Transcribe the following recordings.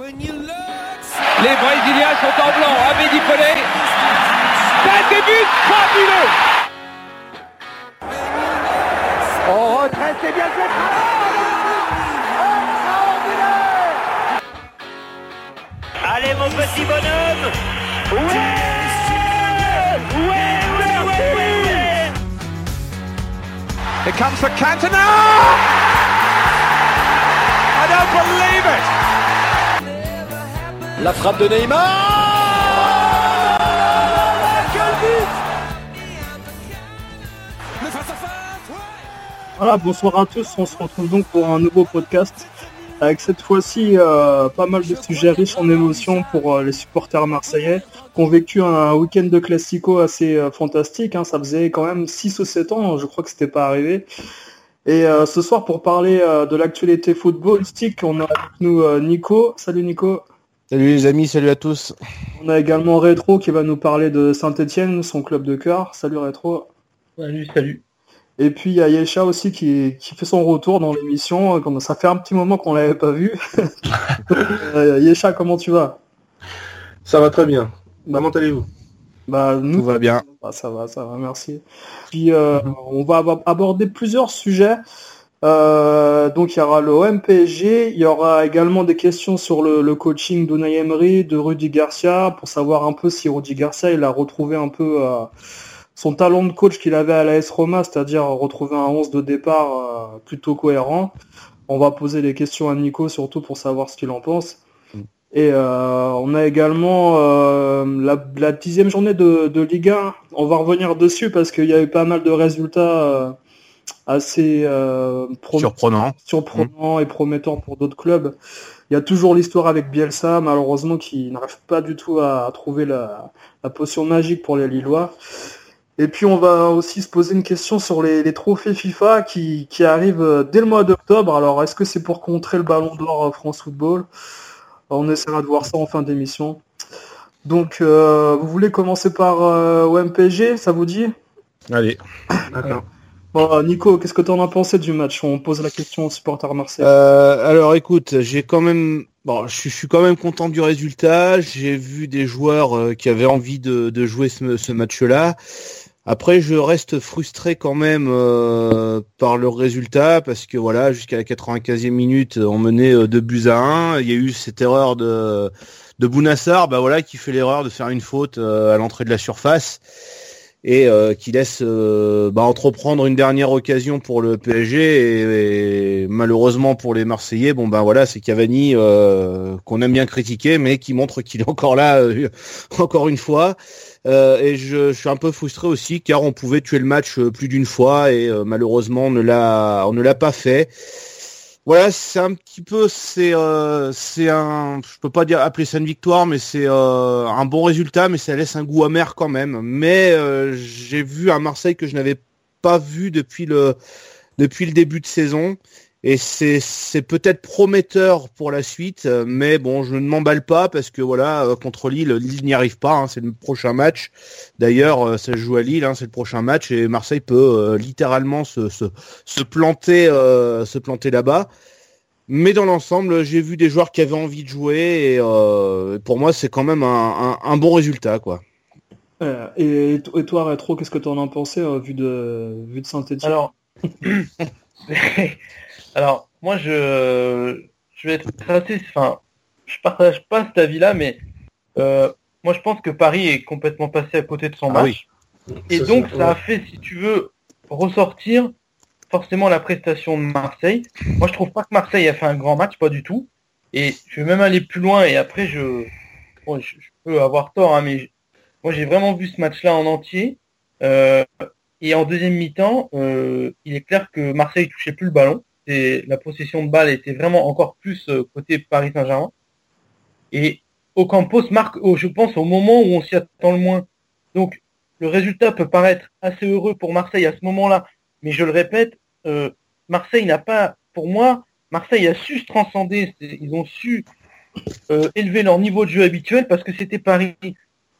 Les Brésiliens sont en blanc. Abedi Pelé. Débute fabuleux. On retraite, c'est bien fait. Allez mon petit bonhomme Ouais Ouais, ouais, ouais, ouais Here comes the Cantona. I don't believe it. La frappe de Neymar Voilà, bonsoir à tous, on se retrouve donc pour un nouveau podcast avec cette fois-ci euh, pas mal de sujets riches en émotions pour euh, les supporters marseillais qui ont vécu un week-end de classico assez euh, fantastique, hein. ça faisait quand même 6 ou 7 ans, je crois que c'était pas arrivé. Et ce soir pour parler de l'actualité footballistique, on a avec nous Nico. Salut Nico. Salut les amis, salut à tous. On a également Rétro qui va nous parler de Saint-Etienne, son club de cœur. Salut Rétro. Salut, salut. Et puis il y a Yesha aussi qui, qui fait son retour dans l'émission. Comme Ça fait un petit moment qu'on l'avait pas vu. Euh, Yesha, comment tu vas? Ça va très bien. Comment allez-vous? Bah nous Tout va bien. bah, ça va, ça va, merci. Puis euh, on va ab- aborder plusieurs sujets. Euh, donc il y aura le OMPG, il y aura également des questions sur le, le coaching d'Unai Emery, de Rudy Garcia, pour savoir un peu si Rudy Garcia il a retrouvé un peu euh, son talent de coach qu'il avait à l'AS Roma, c'est-à-dire retrouver un 11 de départ euh, plutôt cohérent. On va poser des questions à Nico surtout pour savoir ce qu'il en pense. Et euh, on a également euh, la, la dixième journée de, de Ligue 1. On va revenir dessus parce qu'il y a eu pas mal de résultats euh, assez euh, prom- Surprenant. surprenants et promettants pour d'autres clubs. Il y a toujours l'histoire avec Bielsa, malheureusement, qui n'arrive pas du tout à, à trouver la, la potion magique pour les Lillois. Et puis on va aussi se poser une question sur les, les trophées FIFA qui, qui arrivent euh, dès le mois d'octobre. Alors est-ce que c'est pour contrer le ballon d'or euh, France Football? On essaiera de voir ça en fin d'émission. Donc euh, vous voulez commencer par euh, OMPG, ça vous dit? Allez. D'accord. Euh, Nico, qu'est-ce que tu en as pensé du match? On pose la question aux supporters marseillais. Euh, alors écoute, j'ai quand même, bon, je, suis- quand même content du résultat. J'ai vu des joueurs euh, qui avaient envie de, jouer ce, match-là. Après, je reste frustré quand même euh, par le résultat parce que voilà, jusqu'à la 95e minute, on menait euh, buts à 1. Il y a eu cette erreur de de Bounassar, bah voilà, qui fait l'erreur de faire une faute à l'entrée de la surface et euh, qui laisse euh, bah, entreprendre une dernière occasion pour le PSG et, et malheureusement pour les Marseillais, bon ben voilà, c'est Cavani euh, qu'on aime bien critiquer, mais qui montre qu'il est encore là euh, encore une fois. Euh, et je, je suis un peu frustré aussi car on pouvait tuer le match euh, plus d'une fois et malheureusement on ne l'a on ne l'a pas fait. Voilà, c'est un petit peu, c'est, euh, c'est un, je peux pas dire appeler ça une victoire, mais c'est euh, un bon résultat, mais ça laisse un goût amer quand même. Mais euh, j'ai vu un Marseille que je n'avais pas vu depuis le, depuis le début de saison, et c'est, c'est peut-être prometteur pour la suite, euh, mais bon, je ne m'emballe pas parce que voilà, euh, contre Lille, Lille n'y arrive pas, hein, c'est le prochain match. D'ailleurs, euh, ça se joue à Lille, hein, c'est le prochain match, et Marseille peut euh, littéralement se, se, se planter, euh, se planter là-bas. Mais dans l'ensemble, j'ai vu des joueurs qui avaient envie de jouer et euh, pour moi, c'est quand même un, un, un bon résultat, quoi. Euh, et, et toi, Rétro, qu'est-ce que tu en as pensé euh, vu de, vu de Saint-Etienne Alors, alors moi je, je vais être assez, enfin, je partage pas cet avis-là, mais euh, moi je pense que Paris est complètement passé à côté de son Ah match. Et Ça, donc ça a fait, si tu veux, ressortir forcément la prestation de Marseille. Moi je trouve pas que Marseille a fait un grand match, pas du tout. Et je vais même aller plus loin et après je, bon, je, je peux avoir tort, hein, mais je- moi j'ai vraiment vu ce match-là en entier. Euh, et en deuxième mi-temps, euh, il est clair que Marseille touchait plus le ballon. La possession de balle était vraiment encore plus euh, côté Paris Saint-Germain. Et Ocampos marque, je pense, au moment où on s'y attend le moins. Donc, le résultat peut paraître assez heureux pour Marseille à ce moment-là. Mais je le répète, euh, Marseille n'a pas, pour moi, Marseille a su se transcender. Ils ont su euh, élever leur niveau de jeu habituel parce que c'était Paris.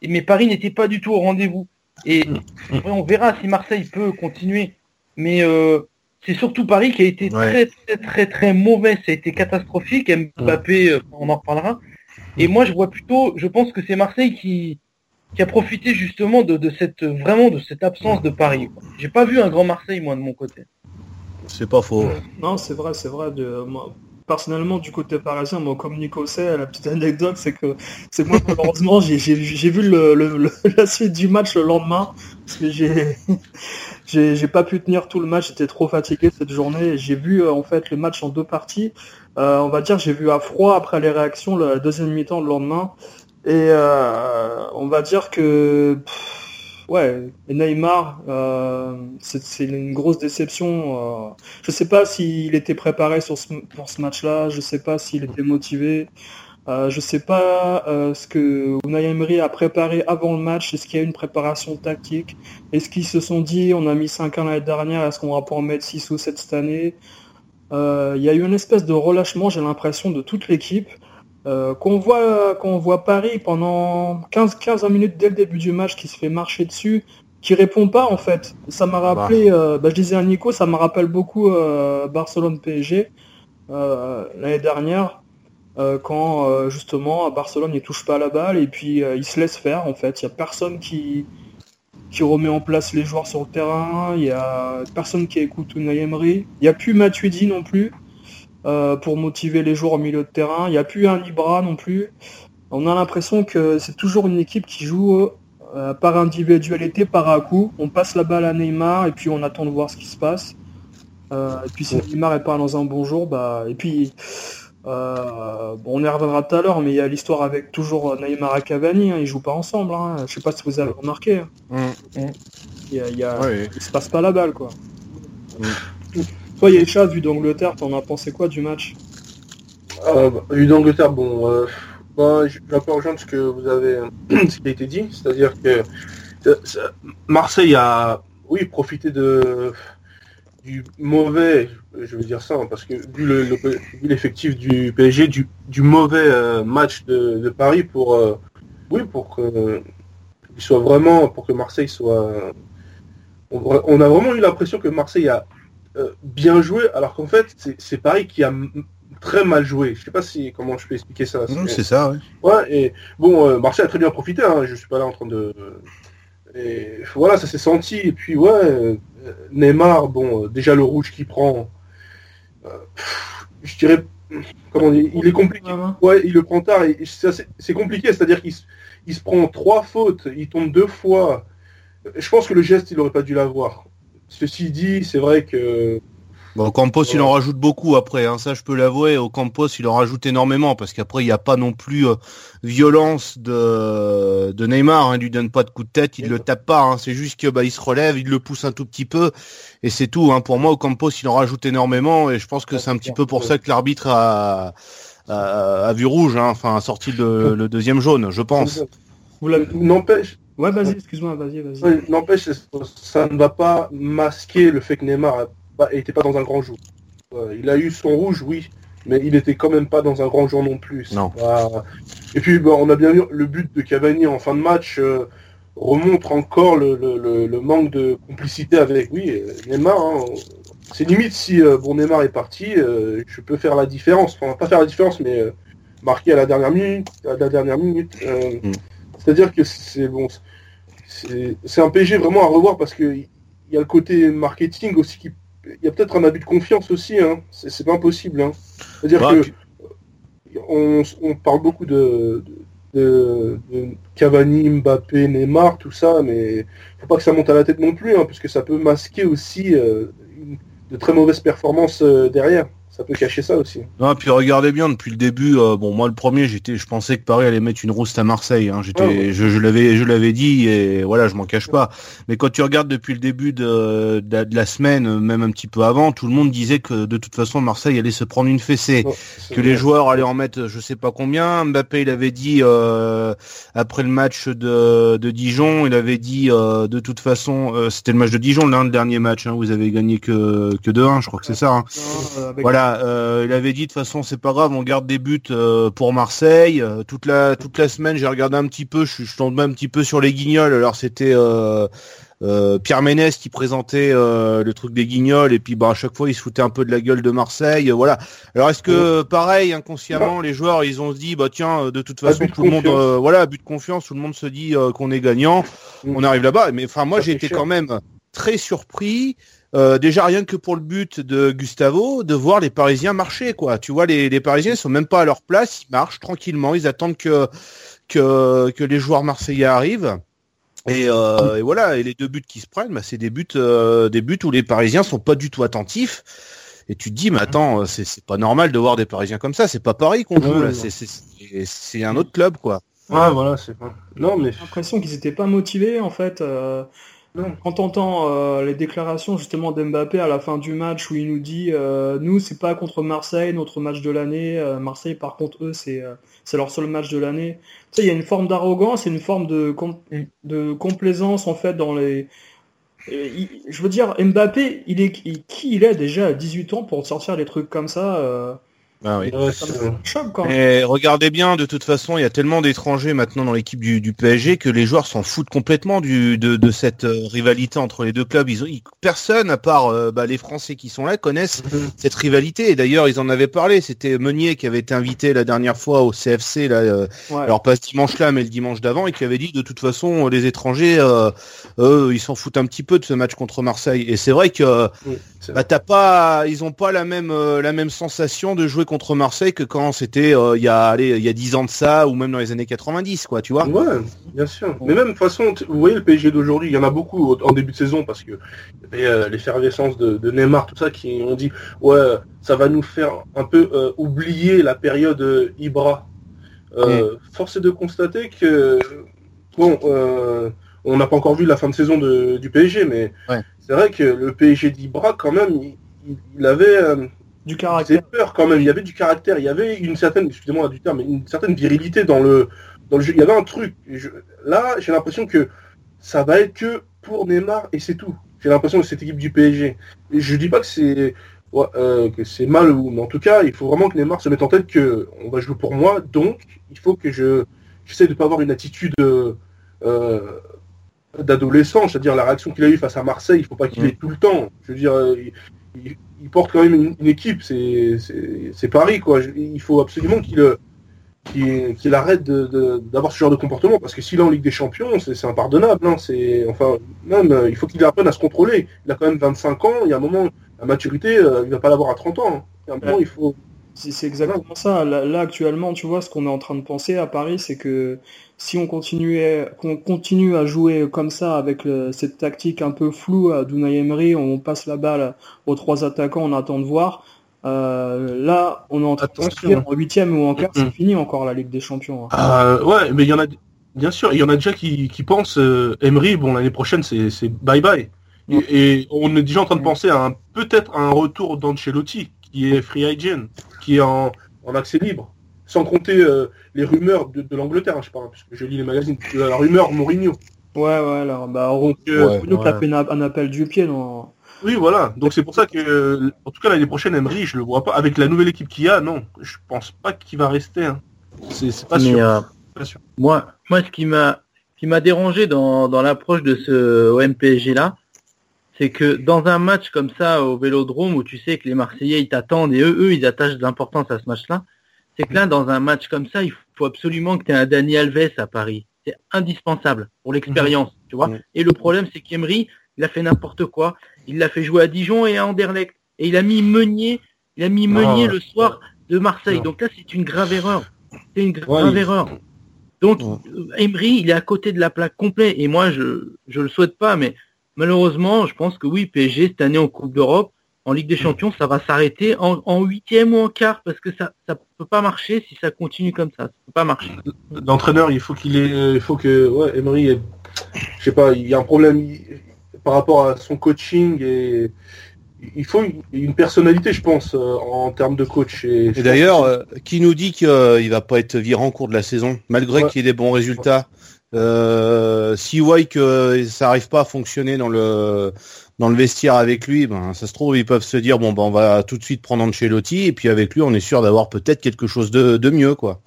Et- Mais Paris n'était pas du tout au rendez-vous. Et après, on verra si Marseille peut continuer. Mais euh, c'est surtout Paris qui a été Ouais. très très très très mauvais. Ça a été catastrophique. Mbappé, euh, on en reparlera. Et moi, je vois plutôt, je pense que c'est Marseille qui qui a profité justement de, de cette vraiment de cette absence de Paris. J'ai pas vu un grand Marseille moi de mon côté. C'est pas faux. Non, c'est vrai, c'est vrai. De, moi, personnellement, du côté parisien, moi, comme Nico sait, la petite anecdote, c'est que, c'est moi, malheureusement, j'ai, vu le, le- la suite du match le lendemain, parce que j'ai, pas pu tenir tout le match, j'étais trop fatigué cette journée, j'ai vu, euh, en fait, le match en deux parties. Euh, on va dire, j'ai vu à froid après les réactions, la deuxième mi-temps le lendemain, et euh, on va dire que, ouais, et Neymar, euh, c'est, une grosse déception. euh, je sais pas s'il était préparé sur ce- pour ce match-là, je sais pas s'il était motivé, euh, je sais pas euh, ce que Unai Emery a préparé avant le match, est-ce qu'il y a une préparation tactique, est-ce qu'ils se sont dit on a mis 5 ans l'année dernière, est-ce qu'on va en mettre 6 ou 7 cette année? Euh, Il y a eu une espèce de relâchement, j'ai l'impression, de toute l'équipe. Euh, qu'on voit qu'on voit Paris pendant 15-15 minutes dès le début du match qui se fait marcher dessus, qui répond pas en fait. Ça m'a rappelé, euh, bah, je disais à Nico, ça me rappelle beaucoup euh, Barcelone PSG euh, l'année dernière, quand justement à Barcelone il touche pas la balle et puis il se laisse faire en fait. Il y a personne qui qui remet en place les joueurs sur le terrain. Il y a personne qui écoute Unai Emery. Il y a plus Matuidi non plus euh, pour motiver les joueurs au milieu de terrain. Il y a plus un Ibra non plus. On a l'impression que c'est toujours une équipe qui joue euh, par individualité, par à coup. On passe la balle à Neymar et puis on attend de voir ce qui se passe. Euh, et puis si Neymar est pas dans un bon jour, bah et puis euh, bon, on y reviendra tout à l'heure, mais il y a l'histoire avec toujours Neymar et Cavani, hein, ils jouent pas ensemble. Hein. Je sais pas si vous avez remarqué. hein. Mm. Il, y a, il, y a- Ouais. il se passe pas la balle quoi. Toi, Yesha, vu d'Angleterre, t'en as pensé quoi du match? Euh, bah, vu d'Angleterre, bon, euh, bah, vais un peu rejoindre ce que vous avez, ce qui a été dit, c'est-à-dire que ça- Marseille a, oui, profité de du mauvais, je veux dire ça, hein, parce que vu le- le- vu l'effectif du PSG, du, mauvais euh, match de, Paris pour, euh, oui, pour que soit vraiment, pour que Marseille soit, on a vraiment eu l'impression que Marseille a euh, bien joué, alors qu'en fait, c'est Paris qui a très mal joué. Je sais pas si comment je peux expliquer ça. C'est- ça, ouais. Ouais, et bon, euh, Marseille a très bien profité, hein, je suis pas là en train de... Et voilà, ça s'est senti, et puis ouais, euh, Neymar, bon, euh, déjà le rouge qu'il prend, euh, pff, je dirais, comment dire, il est compliqué. Ouais, il le prend tard, et c'est compliqué, c'est-à-dire qu'il se, il se prend trois fautes, il tombe deux fois. Je pense que le geste, il aurait pas dû l'avoir. Ceci dit, c'est vrai que Bon, au Campos, il en rajoute beaucoup après, hein, ça je peux l'avouer. Au Campos, il en rajoute énormément parce qu'après, il n'y a pas non plus euh, violence de, de Neymar. Hein, il lui donne pas de coup de tête, il le tape pas. Hein, c'est juste que bah, il se relève, il le pousse un tout petit peu et c'est tout. Hein. Pour moi, au Campos, il en rajoute énormément et je pense que c'est un petit peu pour ça que l'arbitre a, a, a vu rouge. Enfin, a sorti le, le deuxième jaune, je pense. N'empêche, Ouais, vas-y, excuse-moi, vas-y, vas-y. Ouais, N'empêche, ça ne va pas masquer le fait que Neymar n'était pas dans un grand jour. Ouais, il a eu son rouge, oui, mais il était quand même pas dans un grand jour non plus. Non. pas- Et puis, bon, on a bien vu le but de Cavani en fin de match euh, remontre encore le, le- le- le manque de complicité avec, oui, euh, Neymar. hein. C'est limite si euh, bon Neymar est parti, euh, je peux faire la différence. Enfin, pas faire la différence, mais euh, marquer à la dernière minute, à la dernière minute. euh, Mm. C'est-à-dire que c'est bon, c'est un PSG vraiment à revoir parce que il y a le côté marketing aussi qui il y a peut-être un abus de confiance aussi hein. c'est pas impossible hein. c'est-à-dire Bah, que puis- on, on parle beaucoup de, de, de Cavani, Mbappé, Neymar, tout ça, mais faut pas que ça monte à la tête non plus, hein, parce que ça peut masquer aussi euh, une- de très mauvaises performances euh, derrière. Ça peut cacher ça aussi. Non, puis regardez bien depuis le début. euh, bon, moi le premier, j'étais, je pensais que Paris allait mettre une rouste à Marseille. Hein, j'étais, Ah ouais. je, je l'avais, je l'avais dit et voilà, je m'en cache pas. Mais quand tu regardes depuis le début de, de, de la semaine, euh, même un petit peu avant, tout le monde disait que de toute façon Marseille allait se prendre une fessée, que vrai. les joueurs allaient en mettre, je sais pas combien. Mbappé, il avait dit euh, après le match de, de Dijon, il avait dit euh, de toute façon, euh, c'était le match de Dijon, l'un le dernier match. Hein, vous avez gagné que que 2-1, je crois que c'est ça. Hein. Avec- Voilà, euh, il avait dit de toute façon c'est pas grave, on garde des buts euh, pour Marseille. Euh, toute la toute la semaine j'ai regardé un petit peu, je, je tombais un petit peu sur les guignols. Alors c'était Pierre Ménès qui présentait le truc des guignols et puis bah à chaque fois il se foutait un peu de la gueule de Marseille, voilà. Alors est-ce que pareil inconsciemment les joueurs ils ont se dit bah tiens de toute façon tout le monde voilà but de confiance, tout le monde se dit qu'on est gagnant, mm. on arrive là-bas. Mais enfin moi j'ai été quand même très surpris. Déjà rien que pour le but de Gustavo, de voir les Parisiens marcher quoi. Tu vois les, les Parisiens ils sont même pas à leur place, ils marchent tranquillement, ils attendent que que, que les joueurs marseillais arrivent. Euh, et, voilà, et les deux buts qui se prennent, bah, c'est des buts, euh, des buts où les Parisiens sont pas du tout attentifs. Et tu te dis, mais attends, c'est pas normal de voir des Parisiens comme ça. C'est pas Paris qu'on joue là, c'est un autre club quoi. Ouais, voilà, c'est pas. Non, mais. J'ai l'impression qu'ils étaient pas motivés en fait. Euh, quand t'entends euh, les déclarations justement d'Mbappé à la fin du match où il nous dit euh, nous c'est pas contre Marseille notre match de l'année. Euh, Marseille par contre eux c'est c'est leur seul match de l'année tu sais il y a une forme d'arrogance et une forme de de complaisance en fait dans les je veux dire Mbappé il est qui il est déjà à 18 ans pour sortir des trucs comme ça ah oui. Et regardez bien, de toute façon, il y a tellement d'étrangers maintenant dans l'équipe du, du, PSG que les joueurs s'en foutent complètement du, de, de, cette euh, rivalité entre les deux clubs. Ils personne, à part euh, bah, les Français qui sont là, connaissent mhm. cette rivalité. Et d'ailleurs, ils en avaient parlé. C'était Meunier qui avait été invité la dernière fois au CFC, là, euh, alors pas ce dimanche-là, mais le dimanche d'avant, et qui avait dit de toute façon, les étrangers, eux, ils s'en foutent un petit peu de ce match contre Marseille. Et c'est vrai que bah, t'as pas, ils ont pas la même, la même sensation de jouer contre Marseille que quand c'était euh, il y a allez, il y a 10 ans de ça ou même dans les années 90 quoi, tu vois. Ouais, bien sûr. Mais même de toute façon, vous voyez le PSG d'aujourd'hui, il y en a beaucoup en début de saison parce que y avait euh, l'effervescence de, Neymar tout ça qui ont dit ouais, ça va nous faire un peu euh, oublier la période Ibra. Force est de constater que bon on n'a pas encore vu la fin de saison du PSG, mais c'est vrai que le PSG d'Ibra, quand même, il avait, du caractère. peur quand même. Il y avait du caractère. Il y avait une certaine, excusez-moi du terme, mais une certaine virilité dans le, dans le jeu. Il y avait un truc. là, j'ai l'impression que ça va être que pour Neymar et c'est tout. J'ai l'impression que cette équipe du PSG. Et je dis pas que c'est euh, que c'est mal ou, mais en tout cas, il faut vraiment que Neymar se mette en tête que on va jouer pour moi. Donc, il faut que je j'essaie de pas avoir une attitude euh, d'adolescent, c'est-à-dire la réaction qu'il a eu face à Marseille. Il faut pas qu'il ait tout le temps. Je veux dire. Euh, il, porte quand même une, équipe, c'est Paris, quoi. Il faut absolument qu'il euh, qu'il arrête d'avoir ce genre de comportement, parce que s'il est en Ligue des Champions, c'est impardonnable. Hein. C'est enfin même, euh, il faut qu'il apprenne à se contrôler. Il a quand même 25 ans. Il y a un moment, la maturité, il va pas l'avoir à 30 ans. Hein. Il y a un moment, il faut c'est exactement ça. Là, actuellement, tu vois, ce qu'on est en train de penser à Paris, c'est que si on continuait, qu'on continue à jouer comme ça avec cette tactique un peu floue à Dunay Emery, on passe la balle aux trois attaquants, on attend de voir. Euh, là, on est en train de en huitième ou en quart, c'est fini encore la Ligue des Champions. Hein. Euh, ouais, mais il y en a, bien sûr, il y en a déjà qui, pensent euh, Emery, bon l'année prochaine c'est bye bye. Et, on est déjà en train de penser à peut-être un retour d'Ancelotti qui est free agent, qui est en, accès libre, sans compter euh, les rumeurs de, l'Angleterre, hein, je parle, parce que je lis les magazines, la rumeur Mourinho. Ouais, ouais, alors, bah, on, euh, ouais, un, appel du pied, non? Oui, voilà. Donc c'est pour ça que, en tout cas l'année prochaine, Emery, je le vois pas. Avec la nouvelle équipe qu'il y a, non, je pense pas qu'il va rester. Hein. C'est pas, euh, pas, sûr. Moi, moi, ce qui m'a, qui m'a dérangé dans, dans l'approche de ce OMPG là, c'est que dans un match comme ça au Vélodrome où tu sais que les Marseillais ils t'attendent et eux, eux ils attachent de l'importance à ce match-là, c'est que là dans un match comme ça, il faut absolument que tu aies un Dani Alves à Paris. C'est indispensable pour l'expérience, tu vois. Et le problème c'est qu'Emery, il a fait n'importe quoi. Il l'a fait jouer à Dijon et à Anderlecht et il a mis Meunier, il a mis Meunier le soir de Marseille. Donc là c'est une grave erreur. C'est une grave erreur. Donc Emery, il est à côté de la plaque complète et moi je je le souhaite pas mais malheureusement, je pense que oui, PSG cette année en Coupe d'Europe, en Ligue des mm. Champions, ça va s'arrêter en huitième ou en quart parce que ça ça peut pas marcher si ça continue comme ça. Ça peut pas marcher. L'entraîneur, il faut qu'il ait, il faut que ouais, Emery, je sais pas, il y a un problème par rapport à son coaching et il faut une personnalité, je pense, euh, en termes de coach. Et, d'ailleurs, euh, qui nous dit qu'il ne va pas être viré en cours de la saison, malgré qu'il ait des bons résultats? Euh, si voit que ça n'arrive pas à fonctionner dans le dans le vestiaire avec lui, ben ça se trouve ils peuvent se dire bon ben on va tout de suite prendre Ancelotti et puis avec lui on est sûr d'avoir peut-être quelque chose de, de mieux quoi.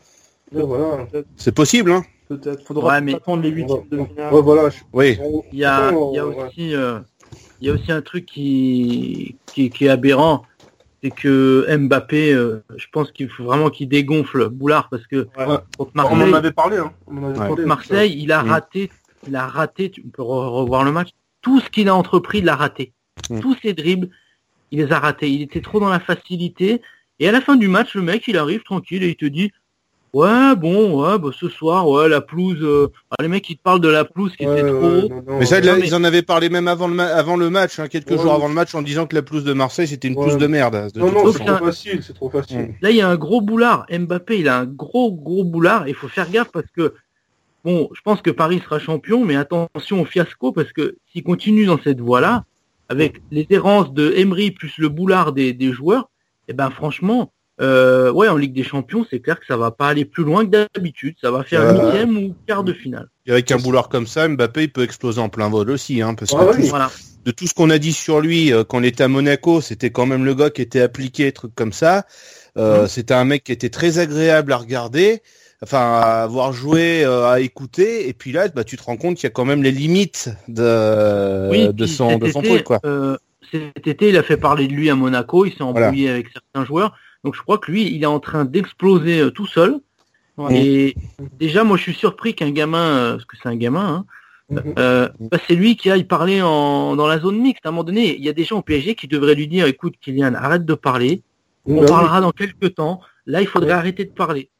C'est possible hein. peut-être. Faudra Ouais, mais- attendre les huitièmes de finale. Ouais, voilà. je- Oui. on- Il y a, on- il y a ouais. aussi, euh, il y a aussi un truc qui, qui, qui est aberrant, c'est que Mbappé, euh, je pense qu'il faut vraiment qu'il dégonfle Boulard parce que Ouais. contre On en Marseille, avait parlé, hein. On en avait Ouais. parlé. Marseille, il a Mm. raté, il a raté, tu peux re- revoir le match, tout ce qu'il a entrepris, il l'a raté. Mm. Tous ses dribbles, il les a ratés. Il était trop dans la facilité. Et à la fin du match, le mec, il arrive tranquille et il te dit, ouais, bon, ouais, bah, ce soir, ouais, la pelouse, euh, ah, les mecs, ils te parlent de la pelouse qui Ouais, était trop haut. non, non, Mais ça, là, mais- ils en avaient parlé même avant le, ma- avant le match, hein, quelques Ouais, jours avant le match, en disant que la pelouse de Marseille, c'était une Ouais. pelouse de merde. de Non, non, c'est trop facile, c'est trop facile. Mm. Là, il y a un gros boulard. Mbappé, il a un gros, gros boulard. Il faut faire gaffe parce que, bon, je pense que Paris sera champion, mais attention au fiasco parce que s'il continue dans cette voie-là, avec les errances de Emery plus le boulard des, des joueurs, eh ben, franchement, euh, ouais, en Ligue des Champions, c'est clair que ça va pas aller plus loin que d'habitude. Ça va faire Euh, huitième ou quart de finale. Et avec un boulard comme ça, Mbappé, il peut exploser en plein vol aussi, hein, parce que Ah tout-. Voilà. de tout ce qu'on a dit sur lui euh, quand il était à Monaco, c'était quand même le gars qui était appliqué, trucs comme ça. Euh, C'était un mec qui était très agréable à regarder, enfin à voir jouer, euh, à écouter. Et puis là, bah, tu te rends compte qu'il y a quand même les limites de, Oui, de son, de son été, truc, quoi. euh, cet été, il a fait parler de lui à Monaco, il s'est Voilà. embrouillé avec certains joueurs. Donc je crois que lui, il est en train d'exploser euh, tout seul. Ouais. Et déjà, moi, je suis surpris qu'un gamin, euh, parce que c'est un gamin, hein, Mhm. euh, bah, c'est lui qui aille parler en, dans la zone mixte. À un moment donné, il y a des gens au PSG qui devraient lui dire, écoute, Kylian, arrête de parler. On Bah oui. parlera dans quelques temps. Là, il faudrait Ouais. arrêter de parler.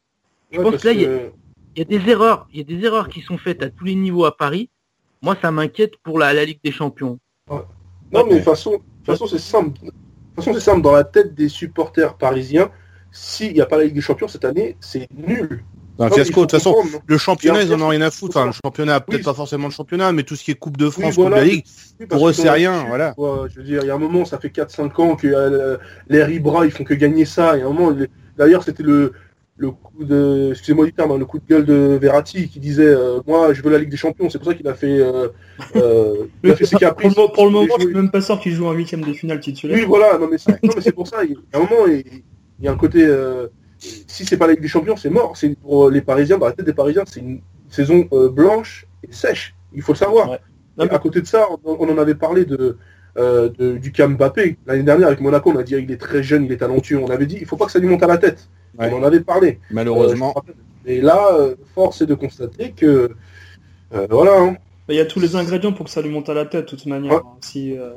Je Ouais, pense que là, il y a- que- Il y a des erreurs, il y a des erreurs qui sont faites à tous les niveaux à Paris. Moi, ça m'inquiète pour la, la Ligue des Champions. Non, mais de toute façon, de toute façon, c'est simple. De toute façon, c'est simple. Dans la tête des supporters parisiens, s'il n'y a pas la Ligue des Champions cette année, c'est nul. C'est un Non, fiasco. De toute façon, comprendre, non le championnat, ils en ont rien à foutre. Enfin, le championnat, peut-être Oui. pas forcément le championnat, mais tout ce qui est Coupe de France, Oui, Coupe de la Ligue, Oui, pour eux, c'est rien, voilà. quoi. Je veux dire, il y a un moment, ça fait 4-5 ans que euh, les Ribra, ils font que gagner ça. Un moment, les- d'ailleurs, c'était le, le coup de, excusez-moi du terme, hein, le coup de gueule de Verratti qui disait, euh, moi, je veux la Ligue des Champions. C'est pour ça qu'il a fait, euh, euh, il a fait ses pour, caprices. le, pour le Il moment, je suis même pas sûr qu'il joue un huitième de finale titulaire. Oui, voilà, non mais c'est non, mais c'est pour ça, il y a un moment, il il y a un côté, euh, si c'est pas la Ligue des Champions, c'est mort. C'est pour les Parisiens, dans la tête des Parisiens, c'est une saison blanche et sèche. Il faut le savoir. Ouais. Et Non, mais- à côté de ça, on, on en avait parlé de, de- du cas Mbappé. L'année dernière avec Monaco, on a dit il est très jeune, il est talentueux. On avait dit il faut pas que ça lui monte à la tête. Ouais. On en avait parlé. Euh, malheureusement. et là, euh, force est de constater que euh, voilà. hein. Il y a tous les ingrédients pour que ça lui monte à la tête, de toute manière. Ouais. hein. Si, euh,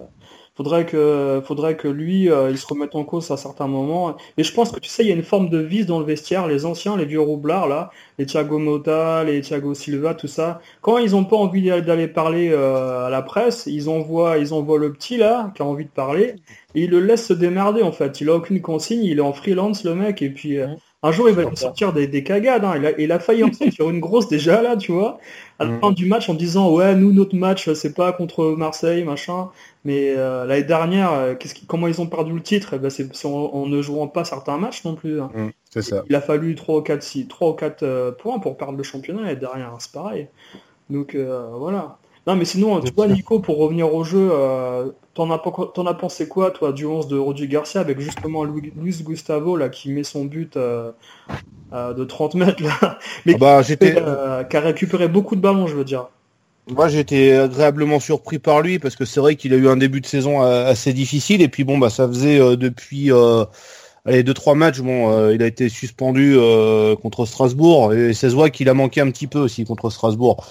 faudrait que, faudrait que lui, euh, il se remette en cause à certains moments. Mais je pense que tu sais, il y a une forme de vice dans le vestiaire. Les anciens, les vieux roublards là, les Thiago Motta, les Thiago Silva, tout ça. Quand ils ont pas envie d'aller parler euh, à la presse, ils envoient, ils envoient le petit là qui a envie de parler et ils le laissent se démerder en fait. Il a aucune consigne, il est en freelance le mec et puis. euh, un jour, il va sortir des, des cagades. Hein. Il, a, il a failli en sortir une grosse déjà là, tu vois à la Mm. fin du match en disant ouais nous notre match c'est pas contre Marseille machin mais euh, l'année dernière euh, qu'est-ce qui, comment ils ont perdu le titre? Eh ben, c'est c'est en, en ne jouant pas certains matchs non plus hein. Mm, C'est ça. il a fallu 3 ou 4 6, 3 ou 4 euh, points pour perdre le championnat et derrière c'est pareil donc euh, voilà non mais sinon tu vois Nico pour revenir au jeu euh, t'en as, pensé quoi toi du 11 de Rodi Garcia avec justement Lu- Luis Gustavo là qui met son but euh, euh, de 30 mètres là? Mais Ah bah, j'étais, euh, qui a récupéré beaucoup de ballons je veux dire Moi, été agréablement surpris par lui parce que c'est vrai qu'il a eu un début de saison euh, assez difficile et puis bon bah ça faisait depuis allez deux trois matchs bon il a été suspendu contre Strasbourg et ça se voit qu'il a manqué un petit peu aussi contre Strasbourg.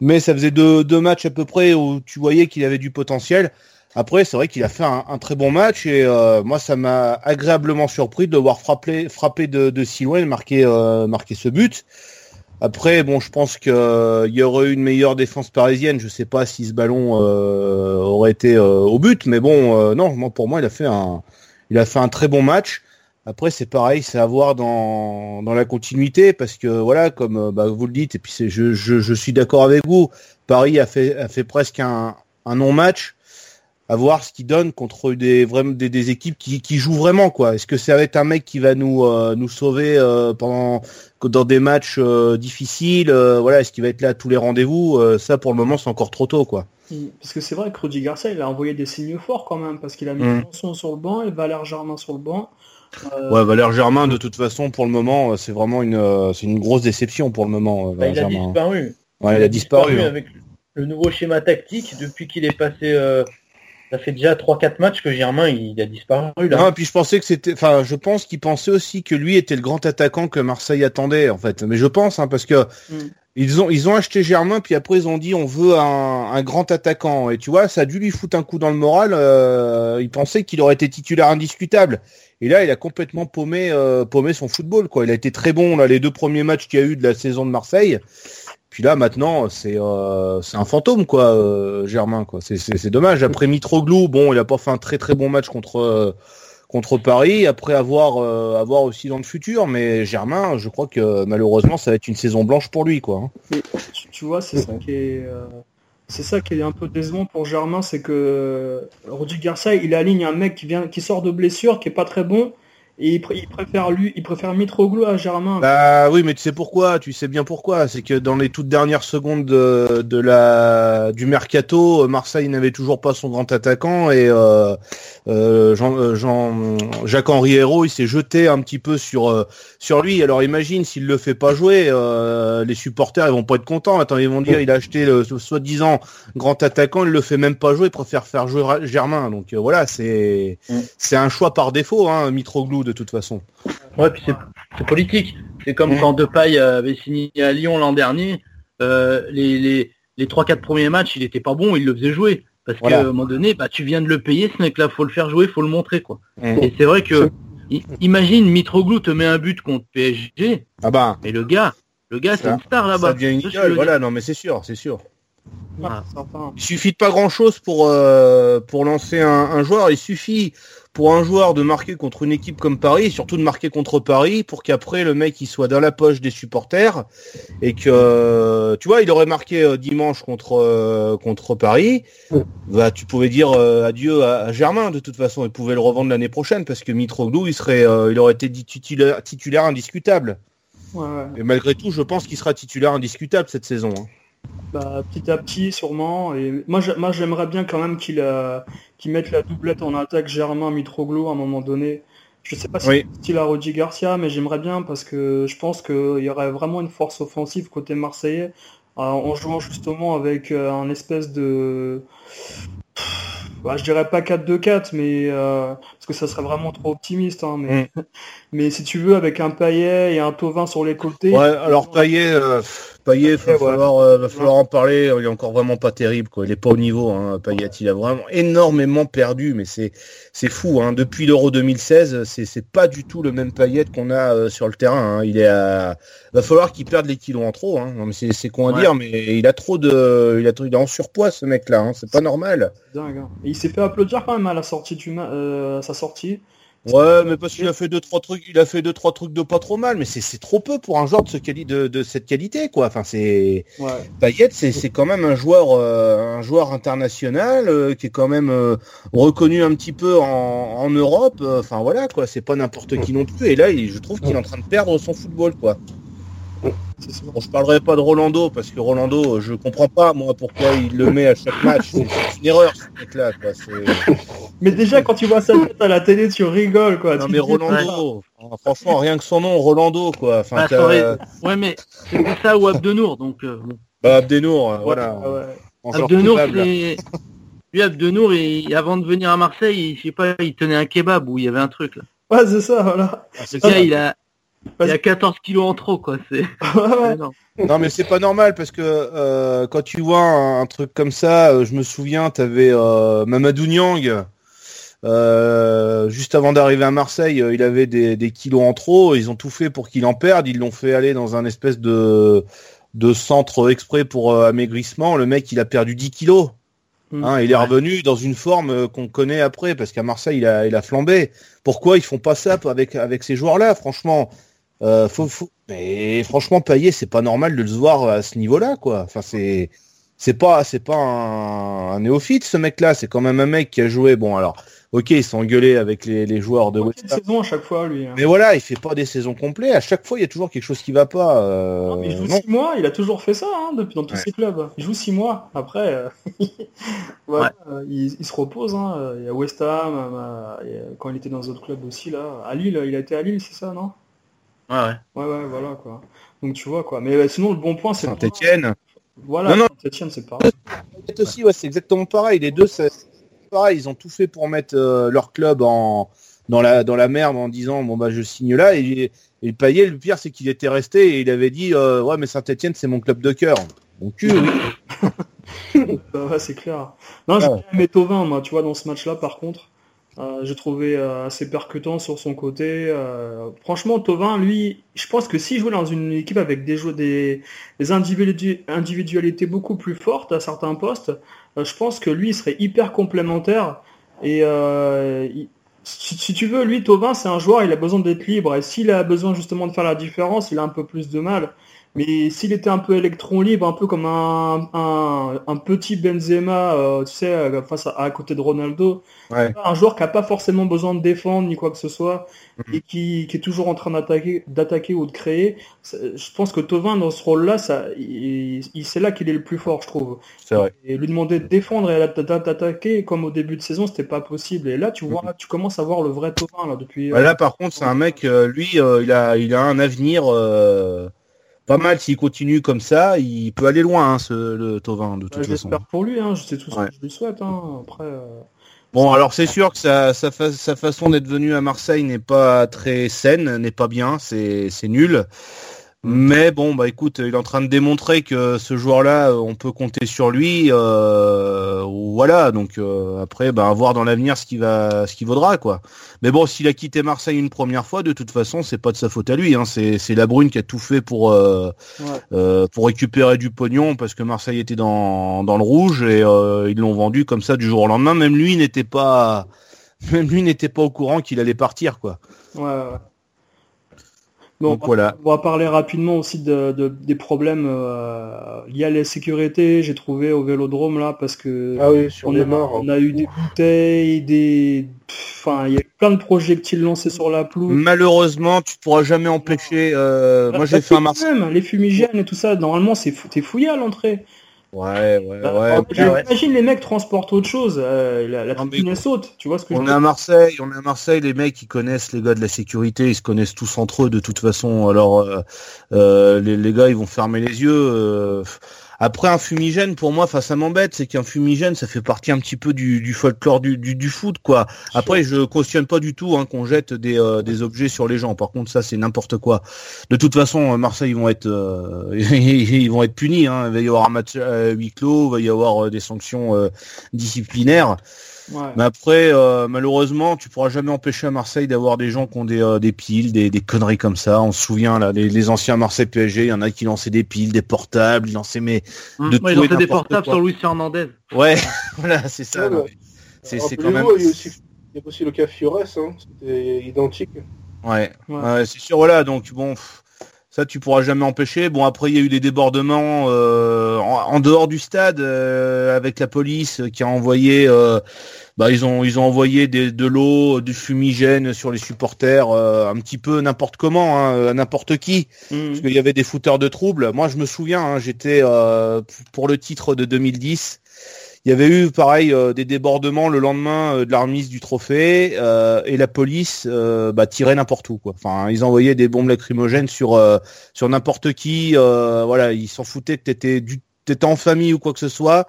Mais ça faisait deux, deux matchs à peu près où tu voyais qu'il avait du potentiel. Après, c'est vrai qu'il a fait un, un très bon match et euh, moi, ça m'a agréablement surpris de voir frapper, frapper de, de si loin et marquer, euh, marquer ce but. Après, bon, je pense qu'il y aurait eu une meilleure défense parisienne. Je sais pas si ce ballon euh, aurait été euh, au but, mais bon, euh, non, pour moi, il a fait un, il a fait un très bon match. Après, c'est pareil, c'est à voir dans, dans la continuité, parce que voilà, comme euh, bah, vous le dites, et puis je, je, je suis d'accord avec vous. Paris a fait, a fait presque un, un non-match. À voir ce qu'il donne contre des, vraiment, des, des équipes qui, qui jouent vraiment quoi. Est-ce que ça va être un mec qui va nous, euh, nous sauver euh, pendant dans des matchs euh, difficiles euh, Voilà, est-ce qu'il va être là à tous les rendez-vous Euh, Ça, pour le moment, c'est encore trop tôt quoi. Parce que c'est vrai que Rudy Garcia, il a envoyé des signes forts quand même, parce qu'il a mis Mm. Sanson sur le banc et Valère Germain sur le banc. Euh, Ouais, Valère Germain, de toute façon, pour le moment, c'est vraiment une, c'est une grosse déception pour le moment. bah, il a disparu. Il a disparu. hein. avec le nouveau schéma tactique depuis qu'il est passé. Ça fait déjà 3-4 matchs que Germain il a disparu là. Non, et puis je pensais que c'était, enfin, je pense qu'il pensait aussi que lui était le grand attaquant que Marseille attendait, en fait. Mais je pense, hein, parce que Mm. ils ont, ils ont acheté Germain, puis après ils ont dit on veut un, un grand attaquant. Et tu vois, ça a dû lui foutre un coup dans le moral. Euh, il pensait qu'il aurait été titulaire indiscutable. Et là, il a complètement paumé, euh, paumé son football, quoi. Il a été très bon là les deux premiers matchs qu'il y a eu de la saison de Marseille. Puis là, maintenant, c'est euh, un fantôme, quoi, euh, Germain, quoi. C'est- dommage. Après Mitroglou, bon, il a pas fait un très très bon match contre euh, contre Paris. Après avoir euh, avoir aussi dans le futur, mais Germain, je crois que malheureusement, ça va être une saison blanche pour lui, quoi. hein. Tu, vois, c'est ça qui est, c'est ça qui est un peu décevant pour Germain, c'est que Rudy Garcia, il aligne un mec qui vient, qui sort de blessure, qui est pas très bon, et il, pr- il préfère lui, il préfère Mitroglou à Germain. Bah oui, mais tu sais pourquoi Tu sais bien pourquoi. C'est que dans les toutes dernières secondes de, de la du mercato, Marseille n'avait toujours pas son grand attaquant et euh, euh, Jean, euh, Jean Jacques Henri Hérault, il s'est jeté un petit peu sur euh, sur lui. Alors imagine s'il le fait pas jouer, euh, les supporters ils vont pas être contents. Attends, ils vont dire il a acheté le so- soi-disant grand attaquant, il le fait même pas jouer, il préfère faire jouer Germain. Donc euh, voilà, c'est Mm. c'est un choix par défaut, hein, Mitroglou de toute façon. Ouais, puis c'est politique. C'est comme Mm. quand Depay avait signé à Lyon l'an dernier. euh, les les les trois quatre premiers matchs, il était pas bon, il le faisait jouer. Parce Voilà. qu'à un moment donné, bah tu viens de le payer, ce mec-là, faut le faire jouer, faut le montrer quoi. Et c'est vrai que imagine Mitroglou te met un but contre PSG, Ah bah. mais le gars, le gars c'est Ça- une star Ça là-bas. devient une que veux voilà, non mais c'est sûr, c'est sûr. voilà. Certain. Il suffit de pas grand chose pour euh, pour lancer un, un joueur. Il suffit pour un joueur de marquer contre une équipe comme Paris, et surtout de marquer contre Paris, pour qu'après le mec il soit dans la poche des supporters et que euh, tu vois, il aurait marqué euh, dimanche contre euh, contre Paris. Bah tu pouvais dire euh, adieu à, à Germain de toute façon. Il pouvait le revendre l'année prochaine parce que Mitroglou il serait euh, il aurait été dit titulaire, titulaire indiscutable. Ouais, ouais. Et malgré tout, je pense qu'il sera titulaire indiscutable cette saison. hein. Bah, petit à petit, sûrement. Et moi, j'ai- moi, j'aimerais bien quand même qu'il euh, qu'il mette la doublette en attaque Germain Mitroglou à un moment donné. Je sais pas si Oui. c'est style à Rudy Garcia, mais j'aimerais bien parce que je pense qu'il y aurait vraiment une force offensive côté marseillais euh, en jouant justement avec euh, un espèce de bah, je dirais pas 4-2-4 mais euh, parce que ça serait vraiment trop optimiste hein, mais mais si tu veux avec un Payet et un Tovin sur les côtés Ouais, alors Payet, euh, va Ouais, falloir, euh, va falloir en parler. Il est encore vraiment pas terrible, quoi. Il est pas au niveau. Hein. Payet, il a vraiment énormément perdu, mais c'est c'est fou. Hein. Depuis l'Euro 2016, c'est c'est pas du tout le même Payet qu'on a euh, sur le terrain. Hein. Il est à... va falloir qu'il perde les kilos en trop. Hein. Non, mais c'est c'est con à dire, mais il a trop de, il a il est en surpoids ce mec-là. Hein. C'est pas normal. dingue. Et il s'est fait applaudir quand même à la sortie du ma- euh, à sa sortie Ouais, mais parce qu'il a fait deux trois trucs, il a fait deux trois trucs de pas trop mal, mais c'est trop peu pour un joueur de ce quali de, de cette qualité, quoi. Enfin, c'est ouais Payet, c'est c'est quand même un joueur, euh, un joueur international euh, qui est quand même euh, reconnu un petit peu en, en Europe. Enfin voilà quoi, c'est pas n'importe qui non plus. Et là, il- je trouve qu'il est en train de perdre son football quoi. C'est sûr. Bon, je parlerai pas de Rolando parce que Rolando, je comprends pas moi pourquoi il le met à chaque match. C'est une erreur ce mec-là quoi. Mais déjà, quand tu vois sa tête à la télé, tu rigoles, quoi. Non Tu mais Rolando, enfin, franchement rien que son nom, Rolando quoi. Enfin, Bah, Ouais, mais c'était ça ou Abdenour, donc euh, bah, Abdenour, euh, voilà. Ah ouais. Abdenour. Lui, Abdenour, il- avant de venir à Marseille, il, je sais pas, il tenait un kebab où il y avait un truc, là. Ouais, c'est ça, voilà. Ah, il a, il a 14 kilos en trop, quoi. C'est. Non mais c'est pas normal parce que euh, quand tu vois un, un truc comme ça, euh, je me souviens, t'avais euh, Mamadou Niang, euh, juste avant d'arriver à Marseille, il avait des, des kilos en trop, ils ont tout fait pour qu'il en perde, ils l'ont fait aller dans un espèce de, de centre exprès pour euh, amaigrissement, le mec il a perdu 10 kilos. Mm. Hein, il est Ouais. revenu dans une forme qu'on connaît après parce qu'à Marseille il a, il a flambé. Pourquoi ils font pas ça avec avec ces joueurs-là Franchement, euh, faut, faut... mais franchement Payet c'est pas normal de le voir à ce niveau-là quoi. Enfin c'est c'est pas c'est pas un, un néophyte ce mec-là. C'est quand même un mec qui a joué. Bon alors, ok, ils sont engueulés avec les, les joueurs de West Une Ham. saison à chaque fois, lui. hein. Mais voilà, il fait pas des saisons complètes. À chaque fois, il y a toujours quelque chose qui va pas. euh, Non, mais il joue non. six mois, il a toujours fait ça hein, depuis dans tous Ouais. ses clubs. Il joue six mois. Après, euh, voilà, euh, il, il se repose. Hein. Il y a West Ham, il quand il était dans d'autres clubs aussi là. À Lille, il a été à Lille, c'est ça, non? Ouais, ouais. Ouais, ouais, voilà quoi. Donc tu vois quoi. Mais euh, sinon, le bon point, c'est Saint-Etienne. Voilà, Non, non. Saint-Etienne, c'est pareil. Aussi, ouais, c'est exactement pareil. Les deux, c'est pareil. Ils ont tout fait pour mettre euh, leur club en dans la dans la merde en disant bon bah je signe là et, et Payet le pire c'est qu'il était resté et il avait dit euh, ouais mais Saint-Etienne c'est mon club de cœur. Mon cul oui. Euh, ouais, c'est clair. Non, j'ai Ouais. aimé Thauvin, moi, tu vois, dans ce match-là, par contre. Euh, j'ai trouvé euh, assez percutant sur son côté. Euh, franchement, Tovin, lui, je pense que s'il jouait dans une équipe avec des des, des individu- individualités beaucoup plus fortes à certains postes, euh, je pense que lui, il serait hyper complémentaire. Et si tu veux, lui, Tovin, c'est un joueur, il a besoin d'être libre. Et s'il a besoin justement de faire la différence, il a un peu plus de mal. Mais s'il était un peu électron libre, un peu comme un, un, un petit Benzema, euh, tu sais, euh, face à, à côté de Ronaldo, Ouais. un joueur qui a pas forcément besoin de défendre ni quoi que ce soit, Mhm. et qui, qui est toujours en train d'attaquer, d'attaquer ou de créer, je pense que Tovin, dans ce rôle-là, ça, il, il- c'est là qu'il est le plus fort, je trouve. C'est vrai. Et lui demander de défendre et d'atta- d'attaquer, comme au début de saison, c'était pas possible. Et là, tu vois, tu commences à voir le vrai Tovin, là, depuis... Bah, là par contre c'est un mec euh, lui euh, il a il a un avenir euh, pas mal s'il continue comme ça il peut aller loin hein, ce le Tovin de toute Ouais, façon. J'espère pour lui, hein, c'est tout ce Ouais. que je lui souhaite. Hein. Après, euh, Bon, alors c'est sûr que sa, sa, fa- sa façon d'être venu à Marseille n'est pas très saine, n'est pas bien, c'est c'est nul. Mais bon, bah écoute, il est en train de démontrer que ce joueur-là, euh, on peut compter sur lui. Euh, voilà, donc euh, après, bah, à voir dans l'avenir ce qui va, ce qui vaudra, quoi. Mais bon, s'il a quitté Marseille une première fois, de toute façon, c'est pas de sa faute à lui. Hein. C'est c'est la Brune qui a tout fait pour euh, ouais. euh, pour récupérer du pognon parce que Marseille était dans, dans le rouge et euh, ils l'ont vendu comme ça du jour au lendemain. Même lui n'était pas même lui n'était pas au courant qu'il allait partir quoi. Ouais, ouais. Bon, Donc on va- voilà. On va parler rapidement aussi de, de- des problèmes euh, liés à la sécurité. J'ai trouvé au Vélodrome là parce que Ah oui, sur on, les a, morts. on a eu des bouteilles, des, enfin, il y a eu plein de projectiles lancés sur la pelouse. Malheureusement, tu pourras jamais empêcher. euh, moi, j'ai Bah, fait un Marseille. même, les fumigènes et tout ça. Normalement, c'est fou- t'es fouillé à l'entrée. Ouais, ouais, Bah, ouais. alors, ouais, les mecs transportent autre chose. euh, la la Non, mais saute. Tu vois ce que je On veux est à dire Marseille, on est à Marseille, les mecs ils connaissent les gars de la sécurité, ils se connaissent tous entre eux de toute façon. Alors euh, euh, les, les gars ils vont fermer les yeux. Euh. Après un fumigène pour moi, enfin ça m'embête, c'est qu'un fumigène ça fait partie un petit peu du, du folklore du, du, du foot quoi. Après je cautionne pas du tout hein, qu'on jette des, euh, des objets sur les gens. Par contre ça c'est n'importe quoi. De toute façon euh, Marseille ils vont être euh, ils vont être punis. Hein. Il va y avoir un match à huis clos, il va y avoir euh, des sanctions euh, disciplinaires. Ouais. Mais après, euh, malheureusement, tu pourras jamais empêcher à Marseille d'avoir des gens qui ont des, euh, des piles, des, des conneries comme ça. On se souvient là, les, les anciens Marseille PSG, il y en a qui lançaient des piles, des portables, ils lançaient mais Hum, De ouais, tout ils fait des portables quoi. sur Luis Hernandez. ouais, voilà, c'est ça. Ouais, C'est c'est quand même. Il y a aussi, il y a aussi le cas Fiores, hein, c'était identique. Ouais, Ouais. ouais, c'est sûr. Voilà, donc bon, pff, ça tu pourras jamais empêcher. Bon, après il y a eu des débordements euh, en, en dehors du stade euh, avec la police qui a envoyé. euh, bah ils ont ils ont envoyé des, de l'eau, du fumigène sur les supporters, euh, un petit peu n'importe comment, hein, à n'importe qui. Mhm. parce qu'il y avait des fouteurs de troubles. Moi, je me souviens, hein, j'étais euh, pour le titre de 2010. Il y avait eu pareil euh, des débordements le lendemain euh, de la remise du trophée euh, et la police bah, tirait n'importe où quoi. Enfin, ils envoyaient des bombes lacrymogènes sur sur n'importe qui. voilà, ils s'en foutaient que t'étais du t'étais en famille ou quoi que ce soit.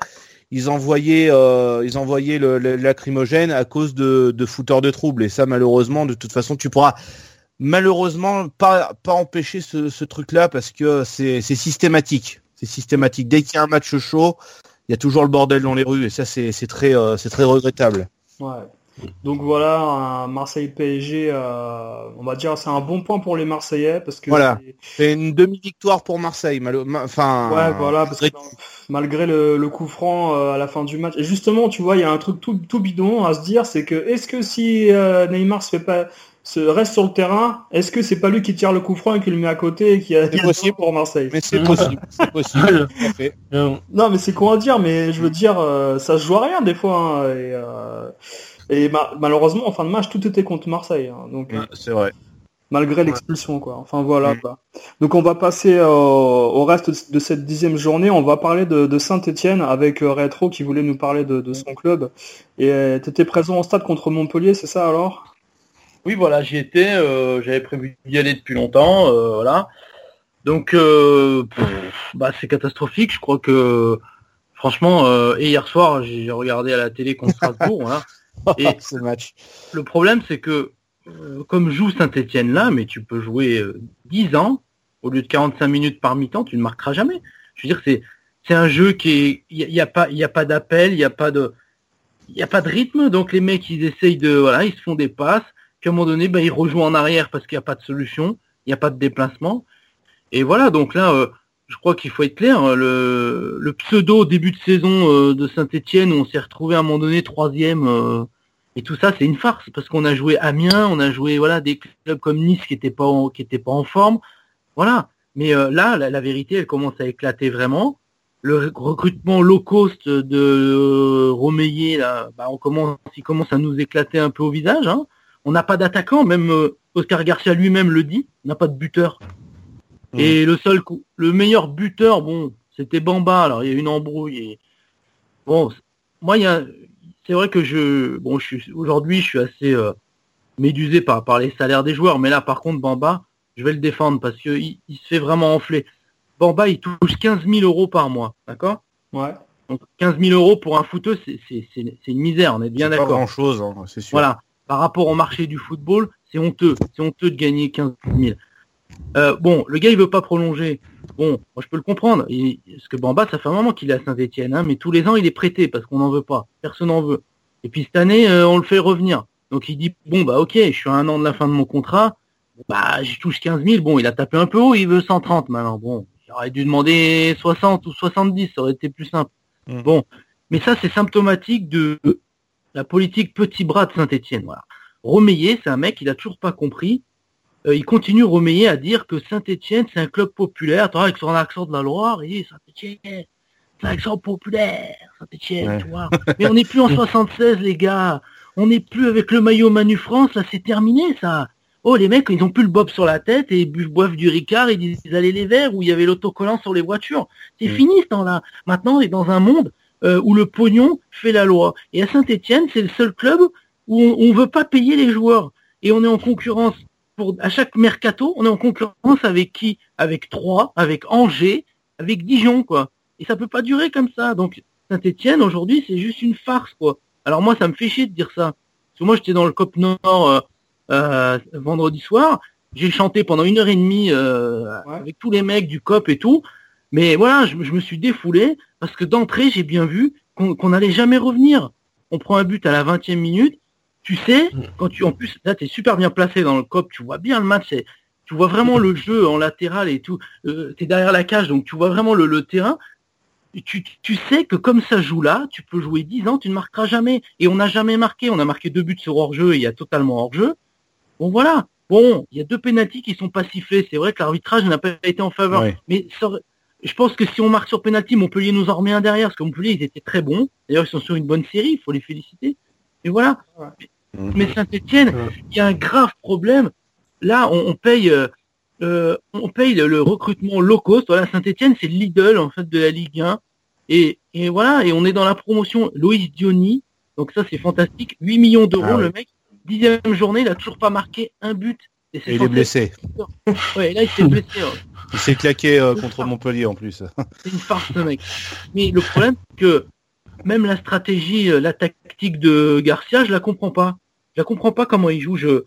Ils envoyaient ils envoyaient le, le lacrymogène à cause de, de fouteurs de troubles et ça malheureusement de toute façon tu pourras malheureusement pas pas empêcher ce, ce truc là parce que c'est c'est systématique c'est systématique dès qu'il y a un match chaud il y a toujours le bordel dans les rues et ça c'est c'est très euh, c'est très regrettable Ouais. Donc voilà, un Marseille PSG, euh, on va dire c'est un bon point pour les Marseillais parce que Voilà. c'est- une demi victoire pour Marseille malo- ma- enfin ouais voilà parce que malgré- malgré le, le coup franc euh, à la fin du match et justement tu vois il y a un truc tout, tout bidon à se dire c'est que est-ce que si euh, Neymar se fait pas se reste sur le terrain, est-ce que c'est pas lui qui tire le coup franc et qui le met à côté et qui a C'est possible. pour Marseille Mais c'est possible, c'est possible. fait. Non, mais c'est con à dire, mais je veux dire, euh, ça se joue à rien des fois. hein, et euh, et ma- malheureusement, en fin de match, tout était contre Marseille. hein, donc, Ouais, C'est vrai. malgré l'expulsion, quoi. Enfin voilà. Mm. Quoi. Donc on va passer euh, au reste de cette dixième journée. On va parler de, de Saint-Etienne avec euh, Retro qui voulait nous parler de, de son club. Et euh, t'étais présent au stade contre Montpellier, c'est ça alors? Oui, voilà, j'y étais. euh, J'avais prévu d'y aller depuis longtemps. euh, voilà. Donc, euh, pff, bah, c'est catastrophique. Je crois que, franchement, euh, et hier soir, j'ai regardé à la télé contre Strasbourg. voilà. Et- match. Le problème, c'est que, euh, comme joue Saint-Etienne là, mais tu peux jouer euh, 10 ans, au lieu de 45 minutes par mi-temps, tu ne marqueras jamais. Je veux dire, c'est c'est un jeu qui est, il y, a- pas, il y a pas d'appel, il y a pas de, il y a pas de rythme. Donc les mecs, ils essayent de, voilà, ils se font des passes. Puis à un moment donné, ben, ils rejouent en arrière parce qu'il n'y a pas de solution, il n'y a pas de déplacement. Et voilà, donc là, euh, je crois qu'il faut être clair. hein, Le, pseudo début de saison euh, de Saint-Etienne, où on s'est retrouvé à un moment donné troisième. euh, et tout ça, c'est une farce parce qu'on a joué Amiens, on a joué voilà des clubs comme Nice qui étaient pas en, pas en forme, voilà. Mais là, la, vérité, elle commence à éclater vraiment. Le rec- recrutement low cost de Romeyer, là, bah, on commence, il commence à nous éclater un peu au visage. Hein. On n'a pas d'attaquant, même euh, Oscar Garcia lui-même le dit, on n'a pas de buteur. Mm. Et le seul coup, le meilleur buteur, bon, c'était Bamba. Alors il y a eu une embrouille. Et... Bon, moi, il y a, c'est vrai que je, bon, je suis aujourd'hui, je suis assez euh, médusé par par les salaires des joueurs, mais là, par contre, Bamba, je vais le défendre parce que il, se fait vraiment enfler. Bamba, il touche 15 000 euros par mois, d'accord? Ouais. Donc 15 000 euros pour un footeux, c'est c'est c'est c'est une misère, on est bien C'est pas d'accord. grand chose, c'est sûr. Voilà. Par rapport au marché du football, c'est honteux. C'est honteux de gagner 15 000. Euh, bon, le gars, il veut pas prolonger. Bon, moi, je peux le comprendre. Il, parce que Bamba, ça fait un moment qu'il est à Saint-Etienne, hein, mais tous les ans, il est prêté parce qu'on n'en veut pas. Personne n'en veut. Et puis cette année, euh, on le fait revenir. Donc il dit, bon, bah ok, je suis à un an de la fin de mon contrat. Bah, je touche 15 000. Bon, il a tapé un peu haut, il veut 130 maintenant. Bon, j'aurais dû demander 60 ou 70, ça aurait été plus simple. Mm. Bon, mais ça, c'est symptomatique de la politique petit bras de Saint-Etienne. Voilà. Romeyer, c'est un mec, il a toujours pas compris. Euh, il continue Romeyer à dire que Saint-Etienne, c'est un club populaire. Attends, avec son accent de la Loire, il dit Saint-Etienne, c'est un accent populaire, Saint-Etienne, Ouais. tu vois. Mais on n'est plus en 76, les gars. On n'est plus avec le maillot Manu France, là, c'est terminé, ça. Oh, les mecs, ils ont plus le bob sur la tête et ils boivent du Ricard et ils disent allez les verts où il y avait l'autocollant sur les voitures. C'est Mm. fini ce temps-là. Maintenant, on est dans un monde euh, où le pognon fait la loi. Et à Saint-Etienne, c'est le seul club où on, on veut pas payer les joueurs. Et on est en concurrence pour à chaque mercato, on est en concurrence avec qui? Avec Troyes, avec Angers, avec Dijon, quoi. Et ça peut pas durer comme ça. Donc Saint-Etienne aujourd'hui, c'est juste une farce, quoi. Alors moi, ça me fait chier de dire ça. Parce que moi, j'étais dans le COP Nord euh, euh, vendredi soir. J'ai chanté pendant une heure et demie euh, Ouais. avec tous les mecs du COP et tout. Mais voilà, je, je me suis défoulé parce que d'entrée, j'ai bien vu qu'on n'allait jamais revenir. On prend un but à la 20e minute. Tu sais, quand tu en plus là, tu es super bien placé dans le COP, tu vois bien le match. Tu vois vraiment le jeu en latéral et tout. Euh, tu es derrière la cage, donc tu vois vraiment le, le terrain. Tu, tu sais que comme ça joue là, tu peux jouer 10 ans, tu ne marqueras jamais. Et on n'a jamais marqué. On a marqué deux buts sur hors-jeu et il y a totalement hors-jeu. Bon voilà. Bon, il y a deux pénalties qui sont pas sifflés. C'est vrai que l'arbitrage n'a pas été en faveur. Ouais. Mais ça aurait- je pense que si on marque sur pénalty, Montpellier nous en remet un derrière, parce que Montpellier, ils étaient très bons. D'ailleurs, ils sont sur une bonne série, il faut les féliciter. Et voilà. Mais Saint-Etienne, il y a un grave problème. Là, on, on paye, euh, euh, on paye le, le recrutement low cost. Voilà, Saint-Etienne, c'est l'idole en fait de la Ligue 1. Et, et voilà, et on est dans la promotion Loïs Diony. Donc ça, c'est fantastique. 8 millions d'euros, Ah le mec. Dixième journée, il a toujours pas marqué un but. Et il est blessé. Ouais, là, il s'est blessé. hein. Il s'est claqué euh, contre Montpellier en plus. C'est une farce, ce mec. Mais le problème, c'est que même la stratégie, euh, la tactique de Garcia, je la comprends pas. Je la comprends pas comment il joue. Je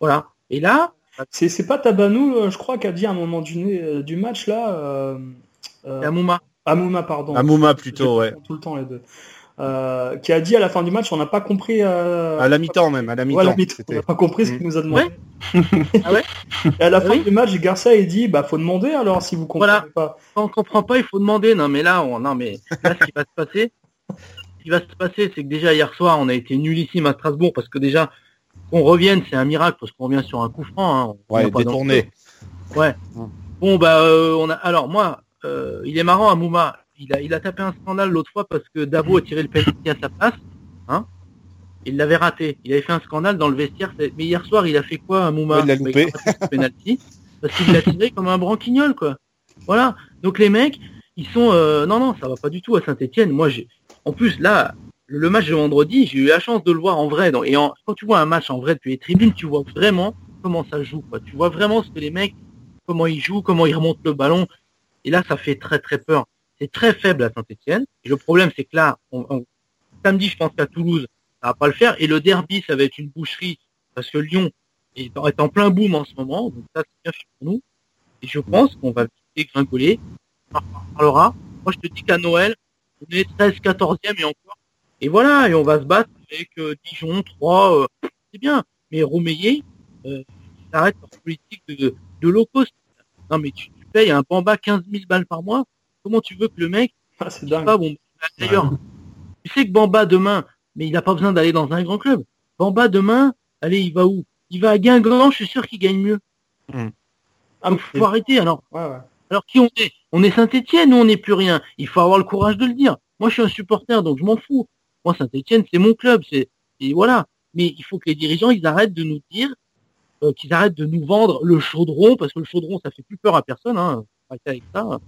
voilà. Et là, C'est c'est pas Tabanou, euh, je crois, qui a dit à un moment du, du match là. Euh, euh, Amouma. Amouma, pardon. Amouma plutôt, ouais. Tout le temps les deux. Euh, qui a dit à la fin du match, on n'a pas compris. euh, À la mi-temps même, à la Ouais, mi-temps. la mi-temps. On n'a pas compris ce qu'il nous a demandé. Ah ouais Et à la fin Oui. du match, Garcia il dit, bah faut demander alors si vous comprenez Voilà. pas. Quand on comprend pas, il faut demander. Non, mais là, on, non, mais là, ce qui va se passer, ce qui va se passer, c'est que déjà hier soir, on a été nullissime à Strasbourg parce que déjà, qu'on revienne, c'est un miracle parce qu'on revient sur un coup franc. Hein, on Ouais, détourné. Ouais. Bon bah euh, on a alors moi euh, il est marrant Amouma, il a il a tapé un scandale l'autre fois parce que Davo a tiré le penalty à sa place, hein. Il l'avait raté. Il avait fait un scandale dans le vestiaire. Mais hier soir, il a fait quoi, Amouma Ouais, il l'a Bah, loupé. penalty parce qu'il l'a tiré comme un branquignol, quoi. Voilà. Donc les mecs, ils sont euh, non non, ça va pas du tout à Saint-Étienne. Moi j'ai en plus là le match de vendredi, j'ai eu la chance de le voir en vrai. Donc, et en- quand tu vois un match en vrai depuis les tribunes, tu vois vraiment comment ça joue. Quoi. Tu vois vraiment ce que les mecs, comment ils jouent, comment ils remontent le ballon. Et là, ça fait très très peur. C'est très faible à Saint-Etienne. Et le problème, c'est que là, samedi, je pense qu'à Toulouse, ça va pas le faire. Et le derby, ça va être une boucherie parce que Lyon est en, plein boom en ce moment. Donc ça, c'est bien pour nous. Et je pense qu'on va vite gringoler. On en reparlera. Moi, je te dis qu'à Noël, on est 13, 14e et encore. Et voilà, et on va se battre avec euh, Dijon, 3, euh, c'est bien. Mais Roumeillet, euh, arrête leur politique de, low cost. Non, mais tu, tu payes un Bamba 15 000 balles par mois. Comment tu veux que le mec, Ah, c'est dingue. pas, bon, bah, d'ailleurs, tu sais que Bamba demain, mais il n'a pas besoin d'aller dans un grand club. Bamba demain, allez, il va où? Il va à Guingamp, je suis sûr qu'il gagne mieux. Ah, Donc, faut arrêter. Alors, ouais, ouais. alors qui on est? On est Saint-Etienne ou on n'est plus rien Il faut avoir le courage de le dire. Moi, je suis un supporter, donc je m'en fous. Moi, Saint-Etienne, c'est mon club. C'est et voilà. Mais il faut que les dirigeants, ils arrêtent de nous dire, euh, qu'ils arrêtent de nous vendre le chaudron, parce que le chaudron, ça fait plus peur à personne. Hein. Faut arrêter avec ça.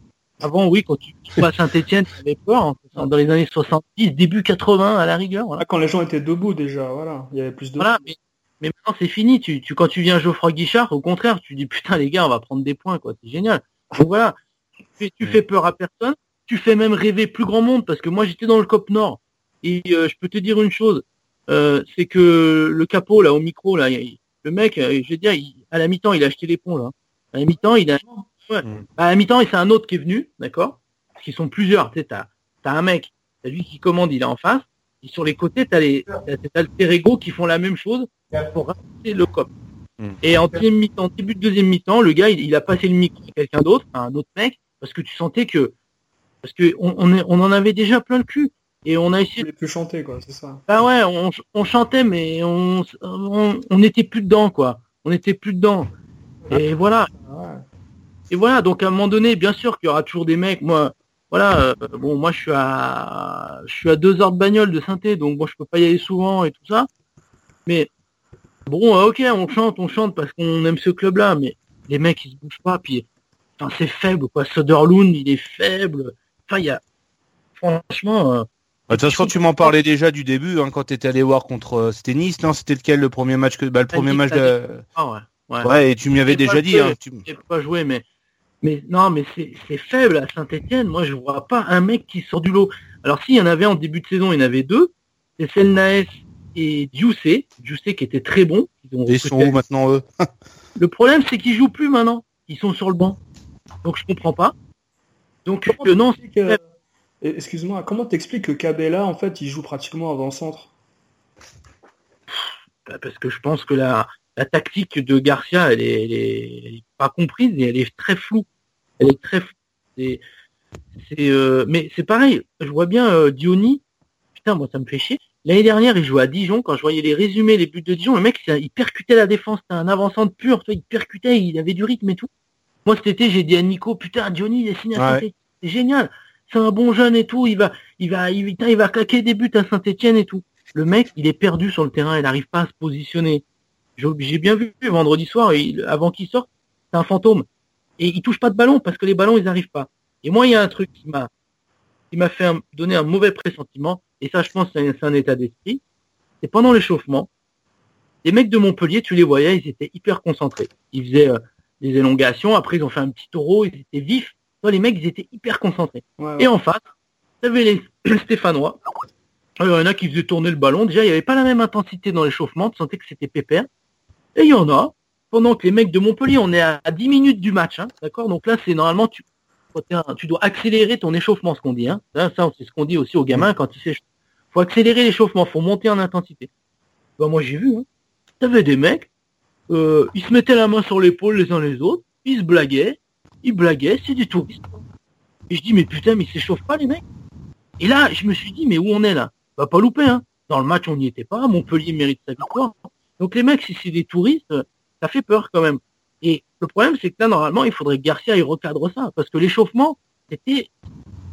Avant, oui, quand tu tu vas à Saint-Etienne, tu avais peur. hein. Dans les années 70, début 80, à la rigueur. Voilà. Ah, quand les gens étaient debout déjà, voilà, il y avait plus de. Voilà, mais, mais maintenant c'est fini. Tu, tu, quand tu viens Geoffroy Guichard, au contraire, tu dis putain les gars, on va prendre des points, quoi. C'est génial. Donc voilà, tu fais, tu fais peur à personne. Tu fais même rêver plus grand monde parce que moi j'étais dans le COP Nord et euh, je peux te dire une chose, euh, c'est que le capot là au micro là, il- le mec, euh, je vais dire, il- à la mi-temps il a acheté les ponts là. À la mi-temps il a, ouais. Mm. à la mi-temps et c'est un autre qui est venu, d'accord? Parce qu'ils sont plusieurs. Tu sais, t'as, t'as un mec, t'as lui qui commande, il est en face. Et sur les côtés, t'as les, t'as tes alter ego qui font la même chose pour ramasser le cop. Mm. Et en deuxième mi-temps, début de deuxième mi-temps, le gars, il, il a passé le micro à quelqu'un d'autre, à un autre mec, parce que tu sentais que, parce que on, on, est- on en avait déjà plein le cul. Et on a essayé, voulais plus chanter, quoi, c'est ça. ah ouais, on, on chantait, mais on, on, on était plus dedans, quoi. On était plus dedans. Et voilà. Ouais. Et voilà, donc à un moment donné, bien sûr qu'il y aura toujours des mecs. Moi, voilà, euh, bon, moi je suis à, je suis à deux heures de bagnole de synthé, donc bon, je peux pas y aller souvent et tout ça. Mais bon, euh, ok, on chante, on chante parce qu'on aime ce club-là, mais les mecs ils se bougent pas, puis enfin c'est faible quoi. Soderlund, il est faible. Enfin, il y a, franchement, euh, Bah, De toute façon, tu m'en parlais déjà du début, hein, quand tu étais allé voir contre c'était Nice, non? C'était lequel le premier match que bah, le premier match de... ah ouais, ouais. Ouais, et tu m'y avais déjà dit. joué. Hein, tu- pas joué, mais mais non, mais c'est c'est faible à Saint-Etienne. Moi, je vois pas un mec qui sort du lot. Alors, s'il y en avait en début de saison, il y en avait deux. C'est Selnaes et Dioussé. Dioussé qui était très bon. Ils ont Ils sont où maintenant eux? Le problème, c'est qu'ils jouent plus maintenant. Ils sont sur le banc. Donc, je comprends pas. Donc, Comment euh, non, t'expliques, euh, eh, Excuse-moi, comment t'expliques que Cabella, en fait, il joue pratiquement avant-centre Bah, parce que je pense que la, la tactique de Garcia, elle est, elle est, elle est pas comprise et elle est très floue. Elle est très floue. C'est, c'est, euh, mais c'est pareil. Je vois bien euh, Diony. Putain, moi ça me fait chier. L'année dernière, il jouait à Dijon. Quand je voyais les résumés, les buts de Dijon, le mec, il percutait la défense. C'était un avançant de pur. Il percutait, il avait du rythme et tout. Moi cet été, j'ai dit à Nico, putain, Diony, il est signé à Ouais. C'est génial. C'est un bon jeune et tout. Il va, il va, il, putain, il va claquer des buts à Saint-Etienne et tout. Le mec, il est perdu sur le terrain, il n'arrive pas à se positionner. J'ai bien vu vendredi soir, il- avant qu'il sorte, c'est un fantôme. Et il touche pas de ballon parce que les ballons, ils n'arrivent pas. Et moi, il y a un truc qui m'a qui m'a fait un- donner un mauvais pressentiment, et ça, je pense, c'est un, c'est un état d'esprit. C'est pendant l'échauffement, les mecs de Montpellier, tu les voyais, ils étaient hyper concentrés. Ils faisaient euh, des élongations, après ils ont fait un petit taureau, ils étaient vifs. Toi, les mecs, ils étaient hyper concentrés. Ouais, Et en face, tu avais les Stéphanois. Il y en a qui faisaient tourner le ballon. Déjà, il n'y avait pas la même intensité dans l'échauffement. Tu sentais que c'était pépère. Et il y en a, pendant que les mecs de Montpellier, on est à, à 10 minutes du match. hein, D'accord? Donc là, c'est normalement, tu, tu dois accélérer ton échauffement, ce qu'on dit. Hein. Ça, c'est ce qu'on dit aussi aux gamins quand ils s'échauffent. faut accélérer l'échauffement, faut monter en intensité. Bah, moi, j'ai vu. Hein. T'avais des mecs, euh, ils se mettaient la main sur l'épaule les uns les autres, ils se blaguaient, ils blaguaient, c'est des touristes. Et je dis, mais putain, mais ils s'échauffent pas, les mecs? Et là, je me suis dit, mais où on est là? Va pas louper, hein. Dans le match, on n'y était pas. Montpellier mérite sa victoire. Donc les mecs, si c'est des touristes, ça fait peur quand même. Et le problème, c'est que là, normalement, il faudrait que Garcia il recadre ça, parce que l'échauffement, c'était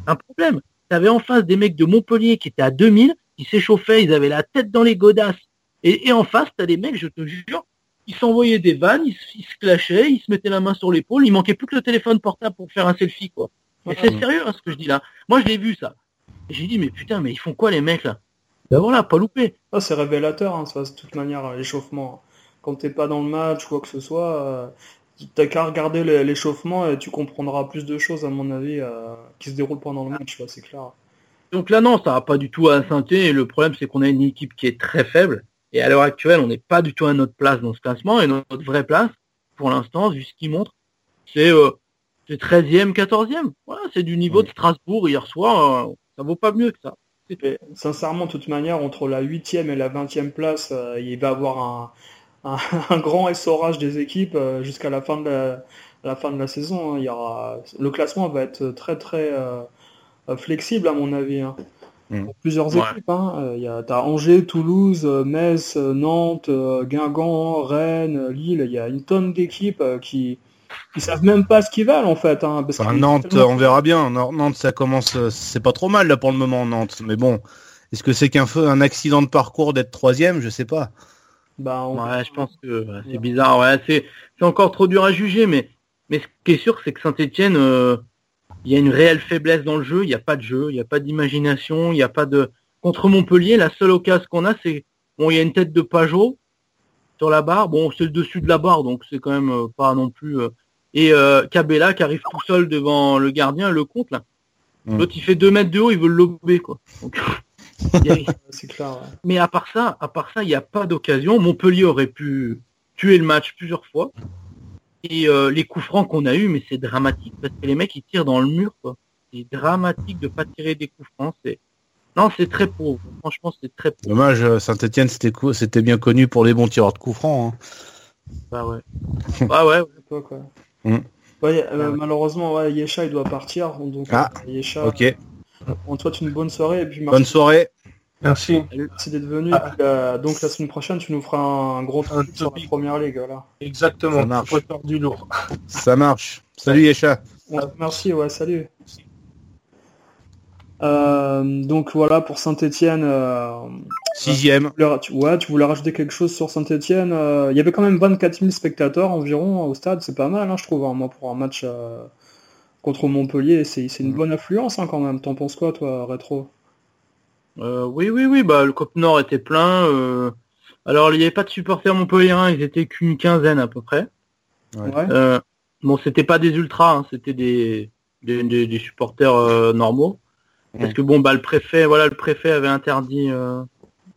un problème. Tu avais en face des mecs de Montpellier qui étaient à 2000, qui s'échauffaient, ils avaient la tête dans les godasses. Et, et en face, tu as des mecs, je te jure, ils s'envoyaient des vannes, ils, se- ils se clashaient, ils se mettaient la main sur l'épaule, il manquait plus que le téléphone portable pour faire un selfie, quoi. Et c'est sérieux, hein, ce que je dis là. Moi, je l'ai vu, ça. J'ai dit, mais putain, mais ils font quoi, les mecs, là? Ben voilà, pas loupé. Ah, c'est révélateur, hein, ça, de toute manière, l'échauffement. Quand t'es pas dans le match, quoi que ce soit, euh, t'as qu'à regarder l'échauffement et tu comprendras plus de choses, à mon avis, euh, qui se déroulent pendant le match, c'est clair. Donc là, non, ça va pas du tout à Et le problème, c'est qu'on a une équipe qui est très faible. Et à l'heure actuelle, on n'est pas du tout à notre place dans ce classement. Et notre vraie place, pour l'instant, vu ce qu'il montre, c'est euh, c'est 13e, 14e. Voilà, c'est du niveau de Strasbourg hier soir. euh, ça vaut pas mieux que ça. Et sincèrement, de toute manière, entre la 8e et la 20e place, euh, il va y avoir un, un, un grand essorage des équipes euh, jusqu'à la fin de la, la fin de la saison. hein. Il y aura, le classement va être très très euh, flexible à mon avis. hein. Mm. Pour plusieurs Ouais. équipes. Hein. Il y a, Angers, Toulouse, Metz, Nantes, Guingamp, Rennes, Lille. Il y a une tonne d'équipes qui qui savent même pas ce qu'ils valent en fait. Hein, parce Enfin, Nantes, tellement- on verra bien. Nantes, ça commence, euh, c'est pas trop mal là pour le moment, Nantes. Mais bon, est-ce que c'est qu'un feu, un accident de parcours d'être troisième? Je sais pas. Bah, on- Ouais, je pense que ouais, c'est bizarre. Ouais, c'est c'est encore trop dur à juger. Mais, mais ce qui est sûr, c'est que Saint-Etienne, il y a une réelle faiblesse dans le jeu. Il n'y a pas de jeu, il n'y a pas d'imagination, il n'y a pas de... Contre Montpellier, la seule occasion qu'on a, c'est... Bon, il y a une tête de Pajot sur la barre. Bon, c'est le dessus de la barre, donc c'est quand même euh, pas non plus... euh, Et euh, Cabella qui arrive tout seul devant le gardien, le compte, là. Mm. L'autre, il fait deux mètres de haut, il veut le lober, quoi. Donc, il y a- c'est clair. ouais. mais à part ça, à part ça, il n'y a pas d'occasion. Montpellier aurait pu tuer le match plusieurs fois. Et euh, les coups francs qu'on a eu, mais c'est dramatique parce que les mecs ils tirent dans le mur. quoi. C'est dramatique de pas tirer des coups francs. C'est non, c'est très pauvre. Franchement, c'est très pauvre. Dommage, euh, Saint-Etienne, c'était cou- c'était bien connu pour les bons tireurs de coups francs. hein. Bah ouais. Bah ouais. C'est quoi, quoi. Mm. Ouais, euh, malheureusement, ouais, Yesha il doit partir. Donc, Ah, euh, Yesha, Ok, on te souhaite une bonne soirée et puis bonne merci, soirée. Merci. merci d'être venu. Ah. Puis, euh, donc la semaine prochaine, tu nous feras un gros Un truc sur la première ligue. Voilà. Exactement. Ça marche. Du lourd. Ça marche. Salut Yesha. Remercie, ouais, salut. Euh, donc voilà pour Saint-Etienne. Sixième. tu, ouais, tu voulais rajouter quelque chose sur Saint-Etienne. il y avait quand même 24 000 spectateurs environ au stade, c'est pas mal, hein, je trouve, hein, moi pour un match euh, contre Montpellier, c'est c'est une bonne affluence hein, quand même. T'en penses quoi, toi, rétro Euh, oui, oui, oui. Bah le Cop Nord était plein. euh. Alors il n'y avait pas de supporters montpelliérains. Ils étaient qu'une quinzaine à peu près. Ouais. Euh, bon, c'était pas des ultras. hein, C'était des des, des- des supporters euh, normaux. Parce que bon, bah le préfet, voilà, le préfet avait interdit euh,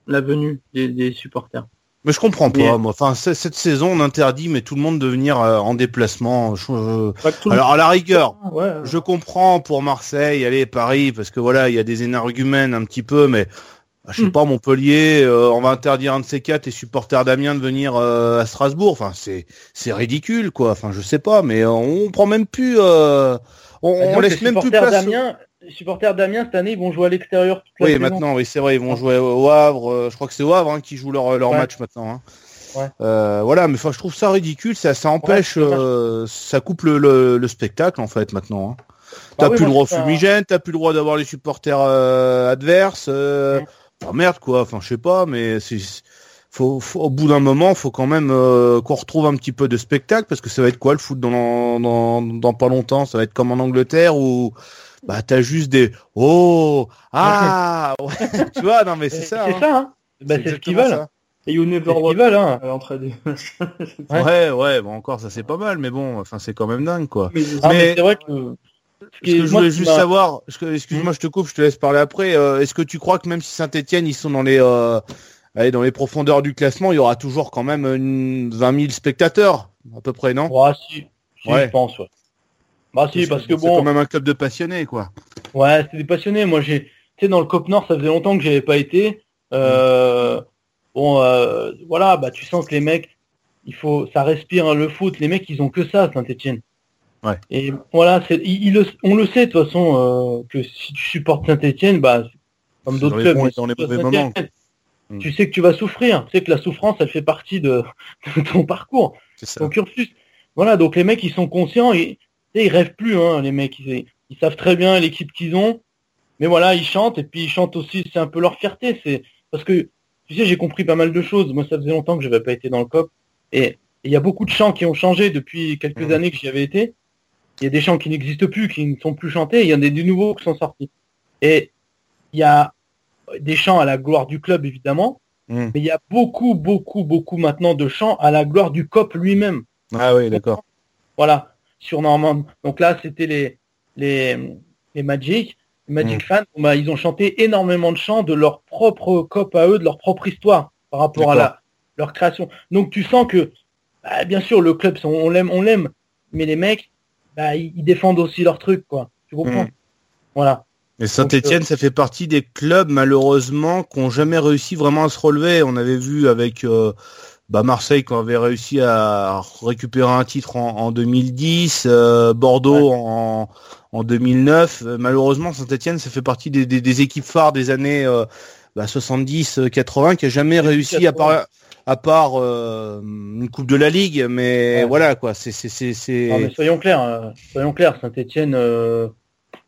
la venue des, des supporters. Mais je comprends pas, moi. Enfin, cette saison, on interdit, mais tout le monde de venir euh, en déplacement. Je- euh, le Alors, à la rigueur, ouais, je comprends pour Marseille, allez, Paris, parce que voilà, il y a des énergumènes un petit peu, mais bah, je sais Mm. pas, Montpellier, euh, on va interdire un de ces quatre et supporters d'Amiens de venir euh, à Strasbourg. Enfin, c'est c'est ridicule, quoi. Enfin, je sais pas, mais euh, on prend même plus, euh, on, on Disons que laisse même plus place. d'Amiens, les supporters d'Amiens cette année, ils vont jouer à l'extérieur toute la Oui, saison. maintenant, oui, c'est vrai, ils vont jouer au Havre. euh, je crois que c'est au Havre hein, qui jouent leur, leur Ouais. match maintenant. hein. Ouais. Euh, voilà, mais enfin, je trouve ça ridicule. Ça, ça empêche, euh, ça coupe le, le, le spectacle en fait maintenant. Hein. Bah T'as oui, plus le droit au fumigène, t'as plus le droit d'avoir les supporters euh, adverses. Euh... Ouais. oh, merde quoi. Enfin, je sais pas, mais c'est faut, faut- au bout d'un moment, faut quand même euh, qu'on retrouve un petit peu de spectacle parce que ça va être quoi le foot dans, dans, dans pas longtemps? Ça va être comme en Angleterre où bah t'as juste des oh ah ouais. tu vois non mais c'est ça. C'est hein. ça, hein bah, C'est ce qu'ils veulent. ça. Et You Never Walk veulent, hein. à l'entrée du match. Ouais. Ouais bon encore ça c'est pas mal mais bon enfin c'est quand même dingue quoi. Mais- mais, Mais- c'est vrai que... Ce que je voulais juste savoir, excuse-moi, je te coupe, je te laisse parler après. euh, Est-ce que tu crois que même si Saint-Etienne ils sont dans les, euh, allez, dans les profondeurs du classement, il y aura toujours quand même une 20 000 spectateurs à peu près, non? Ouais, si, si Ouais. je pense, ouais. Bah si, parce que c'est bon, quand même un club de passionnés, quoi. ouais, c'est des passionnés. Moi, j'ai, tu sais, dans le Cop Nord, ça faisait longtemps que j'avais pas été. Euh, Bon, euh, voilà, bah tu sens que les mecs, il faut, ça respire hein, le foot. Les mecs, ils ont que ça, Saint-Etienne. Ouais. Et voilà, c'est, il- il le- on le sait de toute façon euh, que si tu supportes Saint-Etienne, bah comme C'est d'autres clubs, mais dans les tu mauvais moments. Saint-Étienne, Mm. tu sais que tu vas souffrir. Tu sais que la souffrance, elle fait partie de, de ton parcours, C'est ça. ton cursus. Voilà, donc les mecs, ils sont conscients, et, ils rêvent plus, hein, les mecs. Ils, ils savent très bien l'équipe qu'ils ont. Mais voilà, ils chantent, et puis ils chantent aussi, c'est un peu leur fierté. C'est Parce que, tu sais, j'ai compris pas mal de choses. Moi, ça faisait longtemps que je n'avais pas été dans le COP. Et il y a beaucoup de chants qui ont changé depuis quelques années que j'y avais été. Il y a des chants qui n'existent plus, qui ne sont plus chantés. Il y en a des, nouveaux qui sont sortis. Et il y a des chants à la gloire du club, évidemment. Mm. Mais il y a beaucoup, beaucoup, beaucoup maintenant de chants à la gloire du COP lui-même. Ah oui, d'accord. Voilà, sur Normand. Donc là, c'était les, les, les Magic. Les Magic Mm. fans, bah, ils ont chanté énormément de chants de leur propre COP à eux, de leur propre histoire par rapport à la, leur création. Donc tu sens que, bah, bien sûr, le club, on on l'aime, on l'aime, mais les mecs, bah, ils, ils défendent aussi leur truc, quoi. Tu comprends? Mm. Voilà. Et Saint-Etienne, ça fait partie des clubs, malheureusement, qui n'ont jamais réussi vraiment à se relever. On avait vu avec euh, bah, Marseille qu'on avait réussi à récupérer un titre en, en 2010, euh, Bordeaux en, en 2009. Euh, Malheureusement, Saint-Etienne, ça fait partie des, des- des équipes phares des années euh, bah, 70-80 qui a jamais réussi, à 80. part, à part euh, une Coupe de la Ligue. Mais Ouais. voilà, quoi. C'est... c'est, soyons clairs, euh, soyons clairs, Saint-Etienne,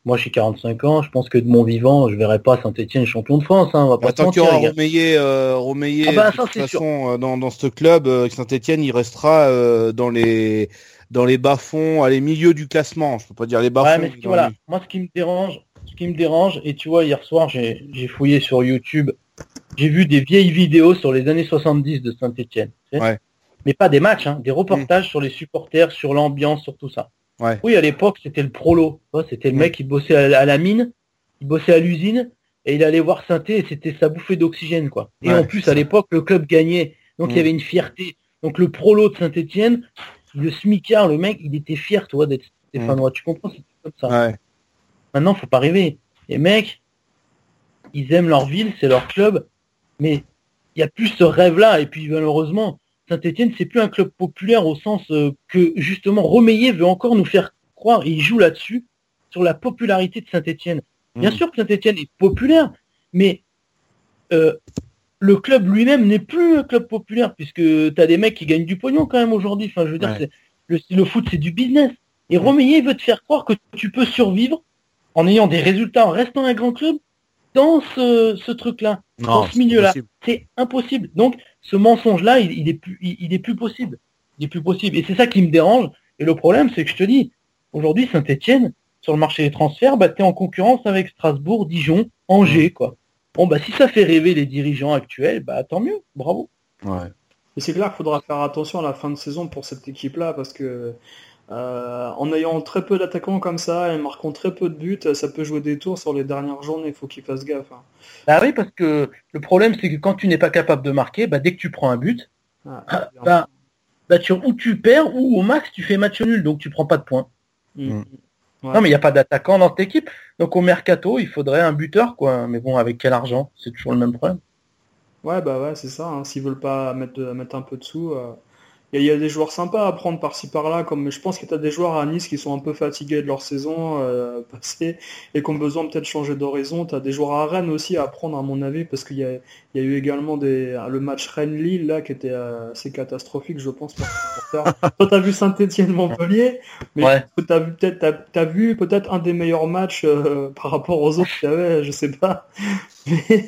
moi j'ai 45 ans, je pense que de mon vivant, je verrai pas Saint-Etienne champion de France, hein, on va pas Bah, tant qu'il y aura. Romeyer, euh, Romeyer, Ah bah, de toute sûr. façon, euh, dans, dans ce club, euh, Saint-Etienne, il restera euh, dans les dans les bas-fonds, à les milieux du classement. Je peux pas dire les bas-fonds. Ouais, voilà, les- moi ce qui me dérange, ce qui me dérange, et tu vois, hier soir, j'ai fouillé sur YouTube, j'ai vu des vieilles vidéos sur les années 70 de Saint-Etienne. Ouais. Mais pas des matchs, hein, des reportages sur les supporters, sur l'ambiance, sur tout ça. Ouais. Oui, à l'époque, c'était le prolo. C'était le mec qui bossait à, la mine, il bossait à l'usine, et il allait voir saint et c'était sa bouffée d'oxygène, quoi. Et Ouais, en plus, à l'époque, le club gagnait. Donc, il y avait une fierté. Donc, le prolo de Saint-Etienne, le smicard, le mec, il était fier, toi, d'être stéphanois. Tu comprends? C'est comme ça. Ouais. Maintenant, faut pas rêver. Les mecs, ils aiment leur ville, c'est leur club, mais il y a plus ce rêve-là. Et puis malheureusement, Saint-Etienne, c'est plus un club populaire au sens euh, que justement Romeyer veut encore nous faire croire, et il joue là-dessus, sur la popularité de Saint-Etienne. Bien Mm. sûr que Saint-Etienne est populaire, mais euh, le club lui-même n'est plus un club populaire, puisque tu as des mecs qui gagnent du pognon quand même aujourd'hui. Enfin, je veux dire, Ouais. c'est- le, le foot, c'est du business. Et Mm. Romeyer veut te faire croire que tu peux survivre en ayant des résultats, en restant un grand club, dans ce, ce truc-là, dans ce milieu-là. C'est impossible. Donc, ce mensonge-là, il, il est plus, il, il est plus possible. Il est plus possible. Et c'est ça qui me dérange. Et le problème, c'est que je te dis, aujourd'hui, Saint-Etienne, sur le marché des transferts, bah, t'es en concurrence avec Strasbourg, Dijon, Angers, quoi. Bon, bah, si ça fait rêver les dirigeants actuels, bah, tant mieux. Bravo. Ouais. Et c'est clair qu'il faudra faire attention à la fin de saison pour cette équipe-là parce que euh, en ayant très peu d'attaquants comme ça et marquant très peu de buts, ça peut jouer des tours sur les dernières journées. Il faut qu'ils fassent gaffe. hein. Bah oui, parce que le problème, c'est que quand tu n'es pas capable de marquer, bah, dès que tu prends un but, Ah, Ah, bah, bah, tu, ou tu perds, ou au max, tu fais match nul, donc tu prends pas de points. Mm. Ouais. Non, mais il n'y a pas d'attaquant dans cette équipe. Donc au mercato, il faudrait un buteur, quoi. Mais bon, avec quel argent? C'est toujours le même problème. Ouais, bah ouais, c'est ça. hein. S'ils veulent pas mettre, de- mettre un peu de sous, euh, il y, a- il y a des joueurs sympas à prendre par-ci par-là. Comme je pense que tu as des joueurs à Nice qui sont un peu fatigués de leur saison euh, passée et qui ont besoin peut-être de changer d'horizon. Tu as des joueurs à Rennes aussi à prendre à mon avis parce qu'il y a, il y a eu également des, le match Rennes-Lille là qui était euh, assez catastrophique, je pense. Pour. Toi, t'as vu Saint-Étienne-Montpellier, mais Ouais. t'as vu peut-être, vu peut-être un des meilleurs matchs euh, par rapport aux autres qu'il y avait, je sais pas. Mais-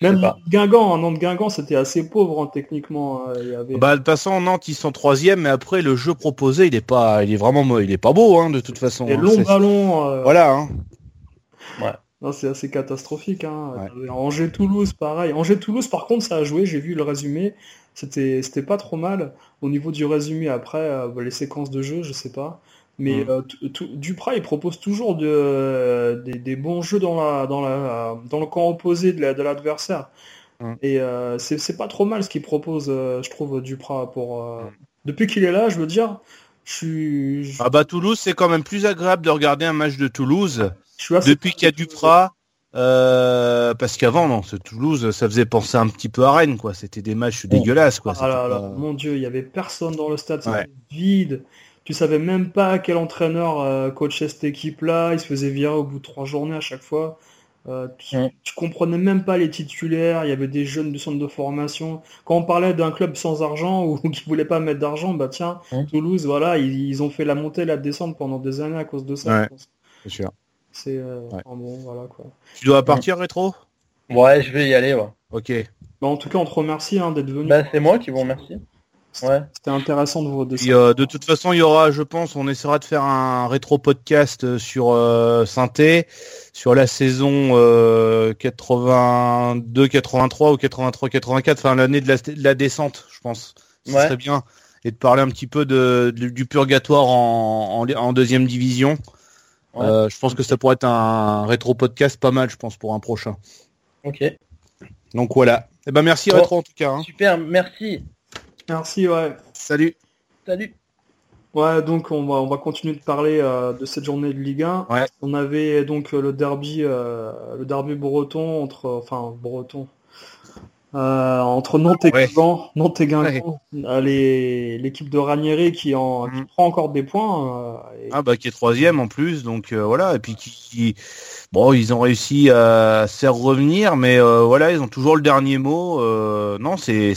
même pas. Guingamp, hein, Nantes Guingamp, c'était assez pauvre hein, techniquement. euh, il y avait... Bah, de toute façon, Nantes, ils sont troisième, mais après, le jeu proposé, il est pas, il est vraiment, il est pas beau, hein, de toute façon. des hein. longs C'est- ballons. euh, Voilà, hein. non, c'est assez catastrophique. Hein. Ouais. Angers-Toulouse, pareil. Angers-Toulouse, par contre, ça a joué. J'ai vu le résumé. C'était, c'était pas trop mal. Au niveau du résumé, après, euh, les séquences de jeu, je sais pas. Mais Mm. euh, tout- Duprat, il propose toujours de, des, des bons jeux dans, la, dans, la, dans le camp opposé de la- de l'adversaire. Mm. Et euh, c'est c'est pas trop mal ce qu'il propose, euh, je trouve, Duprat. Pour, euh, Mm. Depuis qu'il est là, je veux dire, je suis, je, Ah bah, Toulouse, c'est quand même plus agréable de regarder un match de Toulouse depuis qu'il y a Duprat. Euh, parce qu'avant, non, ce Toulouse, ça faisait penser un petit peu à Rennes, quoi. C'était des matchs dégueulasses, quoi. Ah là là, mon dieu, il y avait personne dans le stade, c'était Ouais. vide. Tu savais même pas quel entraîneur euh, coachait cette équipe-là. Il se faisait virer au bout de trois journées à chaque fois. Euh, tu, Ouais. tu comprenais même pas les titulaires, il y avait des jeunes du centre de formation. Quand on parlait d'un club sans argent ou qui voulait pas mettre d'argent, bah tiens, Ouais. Toulouse, voilà, ils, ils ont fait la montée et la descente pendant des années à cause de ça. Ouais. je pense. C'est sûr. C'est euh, Ouais. enfin bon, voilà quoi. Tu dois partir rétro? Ouais, je vais y aller, ouais. Ok. Bah, en tout cas, on te remercie hein, d'être venu. Bah, c'est moi qui vous remercie. Ouais. C'était intéressant de vous euh, de toute façon, il y aura, je pense, on essaiera de faire un rétro podcast euh, sur euh, Synthé, sur la saison euh, 82, 83 ou 83, 84, enfin l'année de la, de la descente, je pense. Ce Ouais. serait bien. Et de parler un petit peu de, de- du purgatoire en, en, en deuxième division. Ouais. Euh, je pense que ça pourrait être un rétro podcast pas mal, je pense, pour un prochain. Ok. Donc voilà. Eh ben merci Bon. rétro en tout cas. hein. Super, merci. Merci, ouais. Salut. Salut. Ouais, donc on va, on va continuer de parler euh, de cette journée de Ligue 1. Ouais. On avait donc euh, le derby, euh, le derby breton entre, enfin breton, euh, entre Nantes et Ouais. Guingamp, Nantes et Guingamp. Euh, l'équipe de Ranieri qui en qui Mhm. prend encore des points. euh, et- Ah bah qui est troisième en plus, donc euh, voilà. Et puis qui, qui- bon, ils ont réussi à se faire revenir, mais euh, voilà, ils ont toujours le dernier mot. euh, non, c'est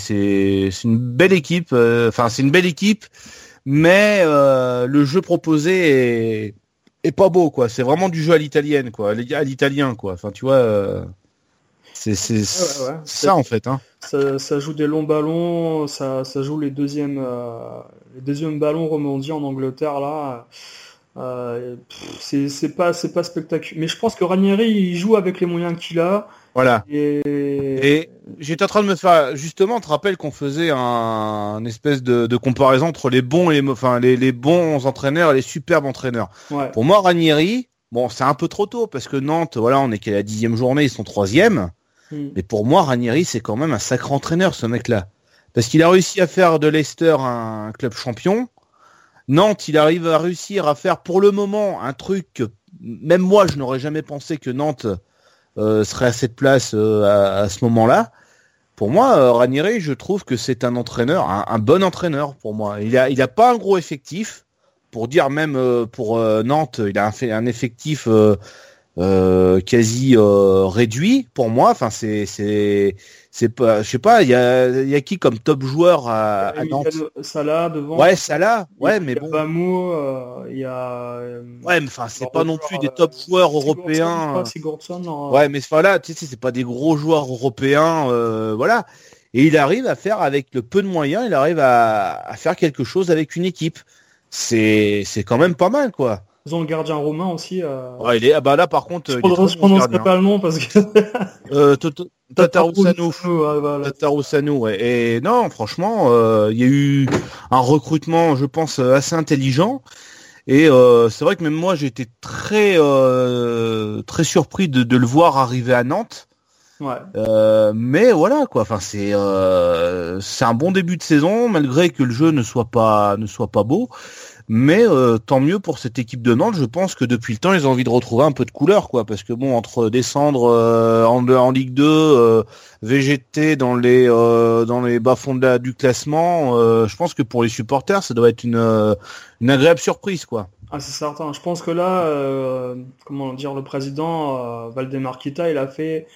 une belle équipe. euh, Enfin, c'est une belle équipe, mais euh, le jeu proposé est est pas beau quoi. C'est vraiment du jeu à l'italienne quoi, à l'italien quoi. Enfin, tu vois. euh, c'est Ouais, ouais, ça en fait. Hein. Ça, ça joue des longs ballons, ça, ça joue les deuxièmes, euh, les deuxièmes ballons rebondis en Angleterre là. Euh, c'est c'est pas c'est pas spectaculaire. Mais je pense que Ranieri il joue avec les moyens qu'il a Voilà. et, Et j'étais en train de me faire justement, te rappelles qu'on faisait un, un espèce de, de comparaison entre les bons et les, enfin les, les bons entraîneurs et les superbes entraîneurs. ouais. Pour moi, Ranieri, bon, c'est un peu trop tôt parce que Nantes, voilà, on est qu'à la dixième journée, ils sont troisième. Hmm. Mais pour moi, Ranieri, c'est quand même un sacré entraîneur, ce mec-là, parce qu'il a réussi à faire de Leicester un club champion. Nantes, il arrive à réussir à faire pour le moment un truc même moi, je n'aurais jamais pensé que Nantes euh, serait à cette place euh, à, ce moment-là. Pour moi, euh, Ranieri, je trouve que c'est un entraîneur, un, bon entraîneur pour moi. Il a, il a pas un gros effectif. Pour dire même euh, pour Nantes, il a un, un effectif euh, euh, quasi euh, réduit pour moi. Enfin, c'est c'est c'est pas, je sais pas. Il y a, il y a qui comme top joueur à, à Nantes? Salah devant. Ouais, Salah. Ouais, mais bon. Bamou, euh, il y a. euh, Ouais, mais enfin, c'est pas non plus des euh, top joueurs européens. non, Ouais, mais voilà, tu sais, c'est pas des gros joueurs européens, euh, voilà. Et il arrive à faire avec le peu de moyens, il arrive à, à faire quelque chose avec une équipe. C'est, c'est quand même pas mal, quoi. Ils ont le gardien romain aussi. Euh... Ouais, il est, ah bah là, par contre, je bon, ce prononcerai pas le nom parce que. Euh, Tatarusanu. Voilà. Tatarusanu, ouais. Et non, franchement, euh, il y a eu un recrutement, je pense, assez intelligent. Et euh, c'est vrai que même moi, j'ai été très, euh, très surpris de, de le voir arriver à Nantes. Ouais. Euh, mais voilà quoi. Enfin c'est euh, c'est un bon début de saison malgré que le jeu ne soit pas ne soit pas beau. Mais euh, tant mieux pour cette équipe de Nantes. Je pense que depuis le temps ils ont envie de retrouver un peu de couleur quoi parce que bon entre descendre euh, en, en Ligue 2, euh, VGT dans les euh, dans les bas fonds de la- du classement, euh, je pense que pour les supporters ça doit être une euh, une agréable surprise quoi. Ah, c'est certain. Je pense que là, euh, comment dire, le président euh, Valdemar Kita, il a fait,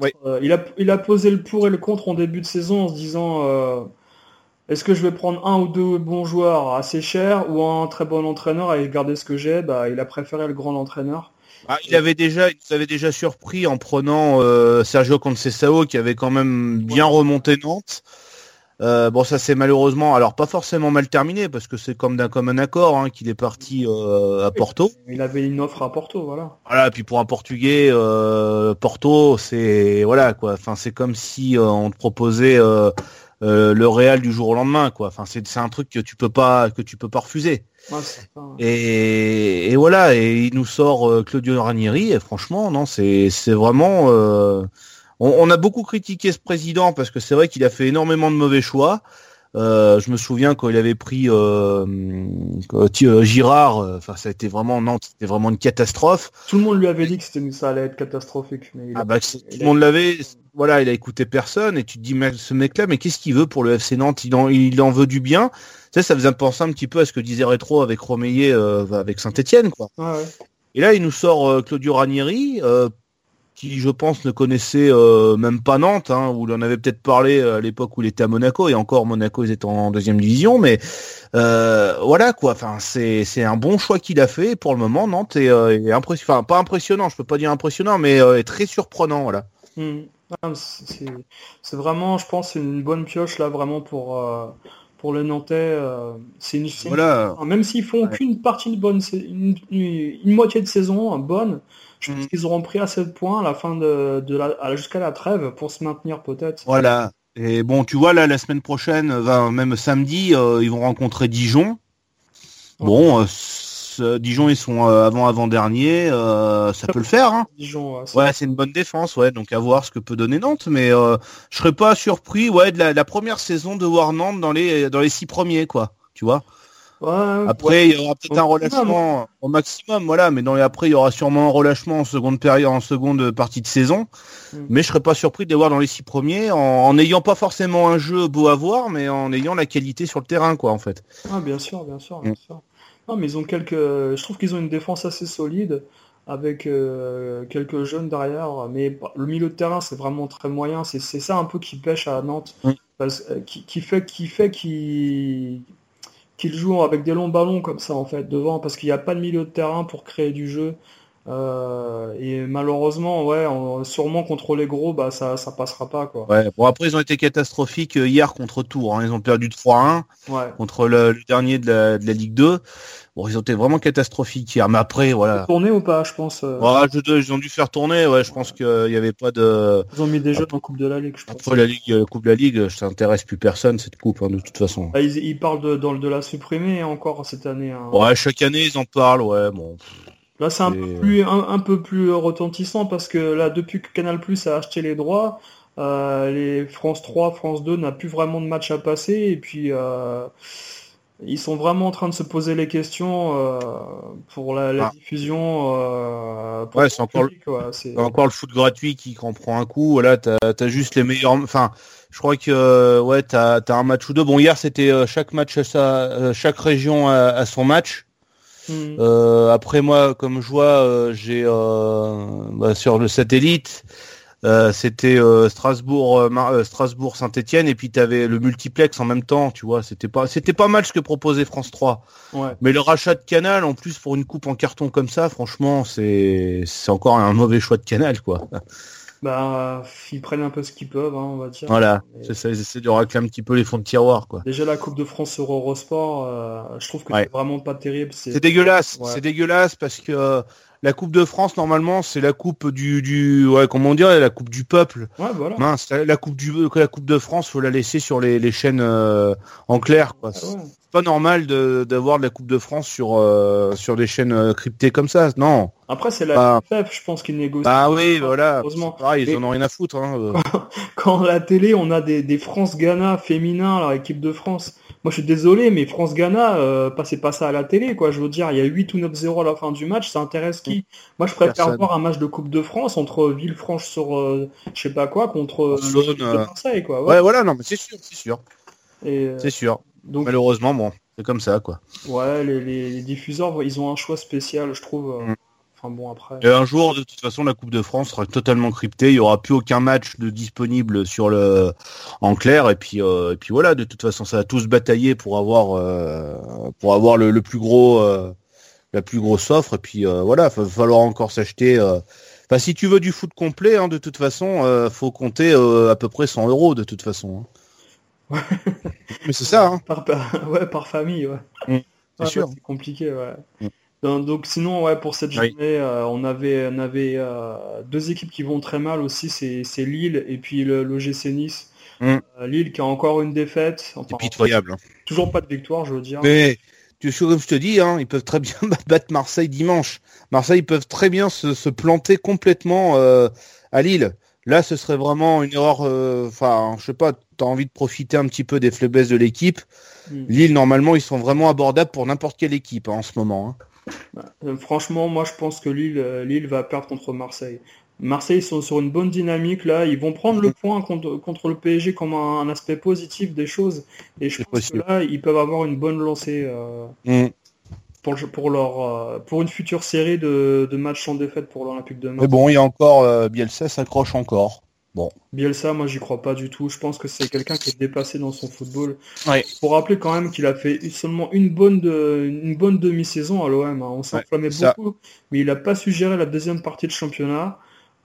Ouais. euh, il a, il a posé le pour et le contre en début de saison en se disant, euh, est-ce que je vais prendre un ou deux bons joueurs assez chers ou un très bon entraîneur et garder ce que j'ai? Bah, il a préféré le grand entraîneur. Ah, il avait déjà, il nous avait déjà surpris en prenant euh, Sergio Conceição qui avait quand même bien remonté Nantes. Euh, bon, ça c'est malheureusement, alors pas forcément mal terminé parce que c'est comme d'un commun accord hein, qu'il est parti euh, à Porto. Il avait une offre à Porto, voilà. Voilà, et puis pour un Portugais, Porto, c'est voilà quoi. Enfin, c'est comme si on te proposait euh, le Real du jour au lendemain, quoi. Enfin, c'est c'est un truc que tu peux pas que tu peux pas refuser. Ouais. Et, et voilà, et il nous sort euh, Claudio Ranieri, et franchement, non, c'est c'est vraiment. euh, on, on a beaucoup critiqué ce président parce que c'est vrai qu'il a fait énormément de mauvais choix. Euh, je me souviens quand il avait pris euh, euh, Girard, enfin ça a été vraiment non, c'était vraiment une catastrophe. Tout le monde lui avait dit que c'était, ça allait être catastrophique. Mais il a- Ah bah, tout le monde l'avait. Voilà, il a écouté personne et tu te dis mais ce mec-là, mais qu'est-ce qu'il veut pour le FC Nantes? Il en, il en veut du bien. Sais, ça faisait penser un petit peu à ce que disait Rétro avec Romeyer avec Saint-Etienne, quoi. Ouais. Et là, il nous sort Claudio Ranieri. Euh, qui, je pense, ne connaissait euh, même pas Nantes, hein, où il en avait peut-être parlé à l'époque où il était à Monaco, et encore Monaco ils étaient en deuxième division, mais euh, voilà quoi. Enfin, c'est c'est un bon choix qu'il a fait. Pour le moment, Nantes est, euh, est impressionnant, enfin pas impressionnant, je peux pas dire impressionnant, mais euh, est très surprenant, voilà. Hmm. Ah, c'est c'est vraiment, je pense, une bonne pioche là, vraiment pour euh, pour les Nantais. euh, c'est une, c'est Voilà. même s'ils font qu'une partie de bonne, une, une- une moitié de saison bonne, je pense Mhm. qu'ils auront pris assez de points à la fin de, de la, jusqu'à la trêve pour se maintenir peut-être. Voilà. Et bon, tu vois, là, la semaine prochaine, même samedi, euh, ils vont rencontrer Dijon. Bon, euh, Dijon, ils sont euh, avant-avant-dernier, ça peut le faire. Hein. Dijon, ouais, c'est- Ouais, c'est une bonne défense, ouais. Donc à voir ce que peut donner Nantes, mais euh, je serais pas surpris, ouais, de la, la première saison de voir Nantes dans les dans les six premiers, quoi. Tu vois. Ouais, Après, il y aura peut-être un relâchement au maximum, voilà. Mais dans après, il y aura sûrement un relâchement en seconde période, en seconde partie de saison. Mm. Mais je serais pas surpris de les voir dans les six premiers, en n'ayant pas forcément un jeu beau à voir, mais en ayant la qualité sur le terrain, quoi, en fait. Ah, bien sûr, bien sûr, bien Mm. sûr. Non, mais ils ont quelques. Je trouve qu'ils ont une défense assez solide avec euh, quelques jeunes derrière. Mais le milieu de terrain, c'est vraiment très moyen. C'est ça un peu qui pêche à Nantes, Mm. parce, euh, qui, qui fait qui fait qu'ils qu'ils jouent avec des longs ballons comme ça en fait devant, parce qu'il n'y a pas de milieu de terrain pour créer du jeu. Euh, et malheureusement, ouais, en- sûrement contre les gros, bah ça ça passera pas quoi. Ouais. Bon, après, ils ont été catastrophiques euh, hier contre Tours. hein. Ils ont perdu 3-1. Ouais. contre le, le dernier de la, de la Ligue 2. Bon, ils ont été vraiment catastrophiques hier, mais après, voilà. Tourné ou pas, je pense. euh, Ouais, je- ils ont dû faire tourner, ouais, je pense qu'il n'y avait pas de... Ils ont mis des jeux en Coupe de la Ligue, je pense. Après la Ligue, la Coupe de la Ligue, ça intéresse plus personne, cette coupe, hein, de toute façon. Ah, ils, ils parlent de, dans le- de la supprimer encore cette année. hein. Ouais, chaque année, ils en parlent, ouais, bon. Là, c'est un Et- peu plus un, un peu plus retentissant parce que là, depuis que Canal Plus a acheté les droits, euh, les France 3, France 2 n'a plus vraiment de match à passer et puis euh, ils sont vraiment en train de se poser les questions euh, pour la, la Ah. diffusion. Euh, pour Ouais, le c'est encore le- encore foot gratuit qui en prend un coup, voilà, t'as as juste les meilleurs... Enfin, je crois que, euh, ouais, t'as as un match ou deux. Bon, hier, c'était euh, chaque match à sa... euh, chaque région a, a son match. Hmm. Euh, après moi, comme je vois, euh, j'ai euh, bah, sur le satellite, euh, c'était euh, Strasbourg, euh, Strasbourg, Saint-Étienne, et puis tu avais le multiplex en même temps, tu vois. C'était pas, c'était pas mal ce que proposait France 3. Ouais. Mais le rachat de Canal, en plus pour une coupe en carton comme ça, franchement, c'est, c'est encore un mauvais choix de Canal, quoi. Bah, ils prennent un peu ce qu'ils peuvent, hein, on va dire. Voilà, Mais- c'est ça, ils essaient de racler un petit peu les fonds de tiroir, quoi. Déjà la Coupe de France sur Eurosport, je trouve que Ouais. c'est vraiment pas terrible. C'est dégueulasse, Ouais. c'est dégueulasse parce que la Coupe de France normalement c'est la coupe du du ouais comment dire la coupe du peuple. Ouais, voilà. Mince, la, la coupe du la coupe de France faut la laisser sur les, les chaînes euh, en clair quoi. Ah ouais. C'est pas normal de d'avoir de la Coupe de France sur euh, sur des chaînes euh, cryptées comme ça. Non. Après, c'est la Bah. FF, je pense, qu'ils négocient. Bah oui, voilà. Heureusement. Pareil, ils Et- en ont rien à foutre. Hein. Quand la télé, on a des, des France-Ghana féminins, alors équipe de France. Moi, je suis désolé, mais France-Ghana, euh, passez pas ça à la télé, quoi. Je veux dire, il y a 8 ou 9-0 à la fin du match, ça intéresse qui? Moi, je préfère Personne. voir un match de Coupe de France entre Villefranche sur, euh, je sais pas quoi, contre euh, Saône, l'équipe de euh. Marseille, quoi. Ouais, voilà, non, mais c'est sûr, c'est sûr, euh, c'est sûr. donc, Malheureusement, bon, c'est comme ça, quoi. ouais, les, diffuseurs, ils ont un choix spécial, je trouve. euh. Mm. Enfin bon, après. Et un jour, de toute façon, la Coupe de France sera totalement cryptée. Il y aura plus aucun match de disponible sur le en clair. Et puis, euh, et puis voilà. De toute façon, ça va tous batailler pour avoir euh, pour avoir le, le plus gros euh, la plus grosse offre. Et puis voilà, va falloir encore s'acheter. Enfin, si tu veux du foot complet, hein, de toute façon, faut compter à peu près 100 euros de toute façon. hein. Mais c'est ça. Hein. Par, par- ouais, par famille, ouais. Mm, c'est Ouais, sûr. c'est compliqué, ouais. Mm. Donc, donc, sinon, ouais, pour cette Oui. journée, euh, on avait, on avait euh, deux équipes qui vont très mal aussi, c'est Lille et puis le l'OGC Nice. Mm. Euh, Lille qui a encore une défaite, enfin, pitoyable. hein. toujours pas de victoire, je veux dire. Mais tu sais, comme je te dis, hein, ils peuvent très bien battre Marseille dimanche. Marseille ils peuvent très bien se, se planter complètement euh, à Lille. Là, ce serait vraiment une erreur. euh, Enfin, je sais pas. T'as envie de profiter un petit peu des faiblesses de l'équipe. Mm. Lille, normalement, ils sont vraiment abordables pour n'importe quelle équipe hein, en ce moment. hein. Euh, franchement, moi je pense que Lille, euh, Lille va perdre contre Marseille. Marseille ils sont sur une bonne dynamique là, ils vont prendre le point contre, contre le PSG comme un, un aspect positif des choses et je pense possible. que là ils peuvent avoir une bonne lancée. euh, Mm. pour, le- pour, leur, pour une future série de, de matchs sans défaite pour l'Olympique de Mais Marseille. bon, il y a encore euh, Bielsa s'accroche encore. Bielsa, moi j'y crois pas du tout. Je pense que c'est quelqu'un qui est dépassé dans son football. Ouais. Pour rappeler quand même qu'il a fait seulement une bonne, de, une bonne demi-saison à l'OM. hein. On s'enflammait beaucoup, mais il a pas su gérer la deuxième partie de championnat.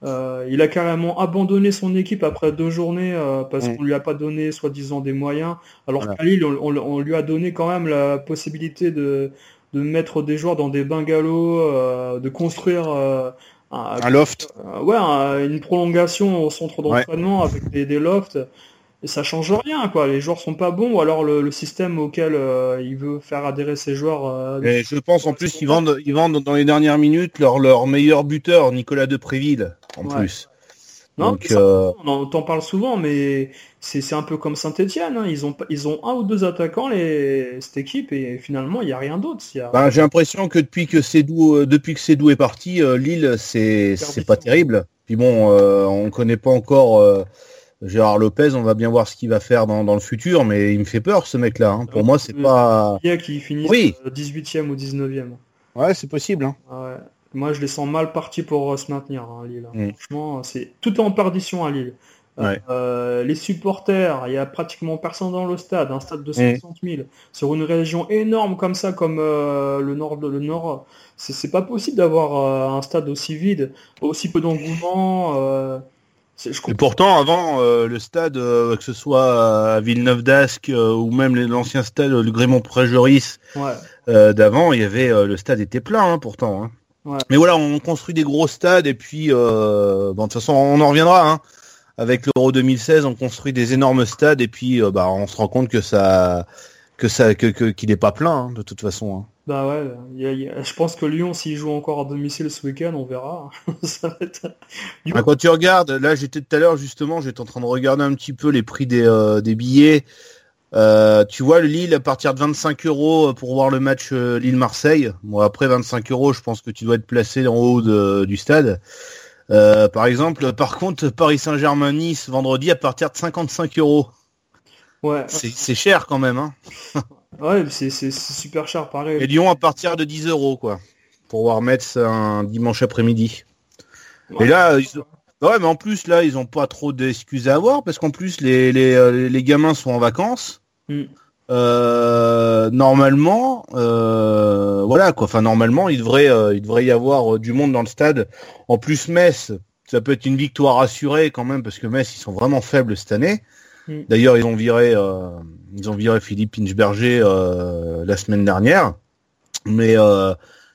Euh, il a carrément abandonné son équipe après deux journées euh, parce Mm. qu'on lui a pas donné soi-disant des moyens. Alors Voilà. qu'à Lille, on, on- on lui a donné quand même la possibilité de, de mettre des joueurs dans des bungalows, euh, de construire euh, un, Un loft. euh, ouais, un- une prolongation au centre Ouais. d'entraînement avec des, des lofts. Et ça change rien, quoi. Les joueurs sont pas bons, ou alors le, le système auquel euh, il veut faire adhérer ses joueurs. euh, Et je pense en plus qu'ils vendent, ils vendent dans les dernières minutes leur, leur meilleur buteur, Nicolas Depréville, en Ouais. plus. Non, Donc, mais ça, euh, on en t'en parle souvent, mais c'est un peu comme Saint-Etienne. Ils ont ils ont un ou deux attaquants les cette équipe et finalement il y a rien d'autre. A- ben, j'ai l'impression que depuis que Cédou, euh, depuis que Cédou est parti, euh, Lille, c'est, c'est pas terrible. Puis bon, euh, on connaît pas encore euh, Gérard Lopez, on va bien voir ce qu'il va faire dans, dans le futur, mais il me fait peur ce mec-là. hein. Pour moi, c'est pas. Il y a qui finissent Oui. euh, 18e ou 19e. Ouais, c'est possible. Hein. Ah ouais. Moi, je les sens mal partis pour euh, se maintenir, hein, Lille. Mm. Franchement, c'est tout est en perdition à Lille. Euh, Ouais. euh, les supporters, il y a pratiquement personne dans le stade, un stade de Mm. 60 000, sur une région énorme comme ça, comme euh, le nord de le nord. C'est c'est pas possible d'avoir euh, un stade aussi vide, aussi peu d'engouement. euh, Et pourtant, avant, euh, le stade, euh, que ce soit à Villeneuve d'Ascq euh, ou même l'ancien stade, euh, le Grémont-Préjoris Ouais. euh, d'avant, il y avait euh, le stade était plein hein, pourtant. hein. Ouais. Mais voilà, on construit des gros stades et puis, euh, bon, de toute façon, on en reviendra. Hein. Avec l'Euro 2016, on construit des énormes stades et puis, euh, bah, on se rend compte que ça, que ça, que qu'il n'est pas plein hein, de toute façon. hein. Bah ouais, y a- y a- je pense que Lyon, s'il joue encore à domicile ce week-end, on verra. Ça va être- Du Ah, quand tu regardes, là j'étais tout à l'heure justement, j'étais en train de regarder un petit peu les prix des, euh, des billets. Euh, tu vois le Lille à partir de 25 euros pour voir le match euh, Lille-Marseille. Bon après 25 euros, je pense que tu dois être placé en haut de- du stade. Euh, par exemple, par contre Paris Saint-Germain-Nice vendredi à partir de 55 euros. Ouais, C'est cher quand même. Hein. ouais, c'est super cher, pareil. Et Lyon à partir de 10 euros quoi, pour voir Metz un dimanche après-midi. Et là, ils ont- ouais, mais en plus là, ils ont pas trop d'excuses à avoir parce qu'en plus les, les, les gamins sont en vacances. Mm. Euh, normalement, euh, voilà quoi. Enfin, normalement, il devrait, euh, il devrait y avoir du monde dans le stade. En plus, Metz, ça peut être une victoire assurée quand même parce que Metz, ils sont vraiment faibles cette année. Mm. D'ailleurs, ils ont viré, ils ont viré Philippe Inchberger euh, la semaine dernière. Mais euh,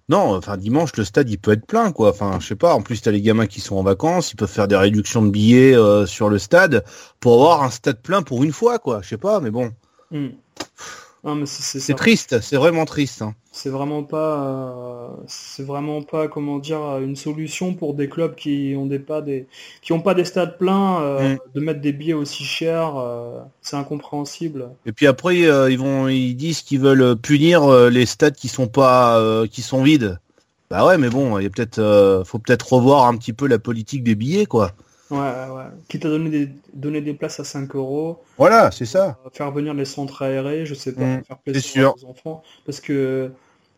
non, enfin dimanche, le stade il peut être plein quoi. Enfin, je sais pas. En plus, t'as les gamins qui sont en vacances, ils peuvent faire des réductions de billets euh, sur le stade pour avoir un stade plein pour une fois quoi. Je sais pas, mais bon, Hmm. C'est- triste, c'est vraiment triste. hein. C'est vraiment pas, euh, c'est vraiment pas, comment dire, une solution pour des clubs qui ont des pas des, qui ont pas des stades pleins, euh, Mm. de mettre des billets aussi chers, euh, c'est incompréhensible. Et puis après, ils vont, ils disent qu'ils veulent punir les stades qui sont pas, qui sont vides. Bah ouais, mais bon, il y a peut-être, faut peut-être revoir un petit peu la politique des billets quoi. Ouais, ouais, ouais. Quitte à donner des, donner des places à 5 euros, Voilà, c'est ça. euh, faire venir les centres aérés, je sais pas, Mm, faire plaisir aux enfants, parce que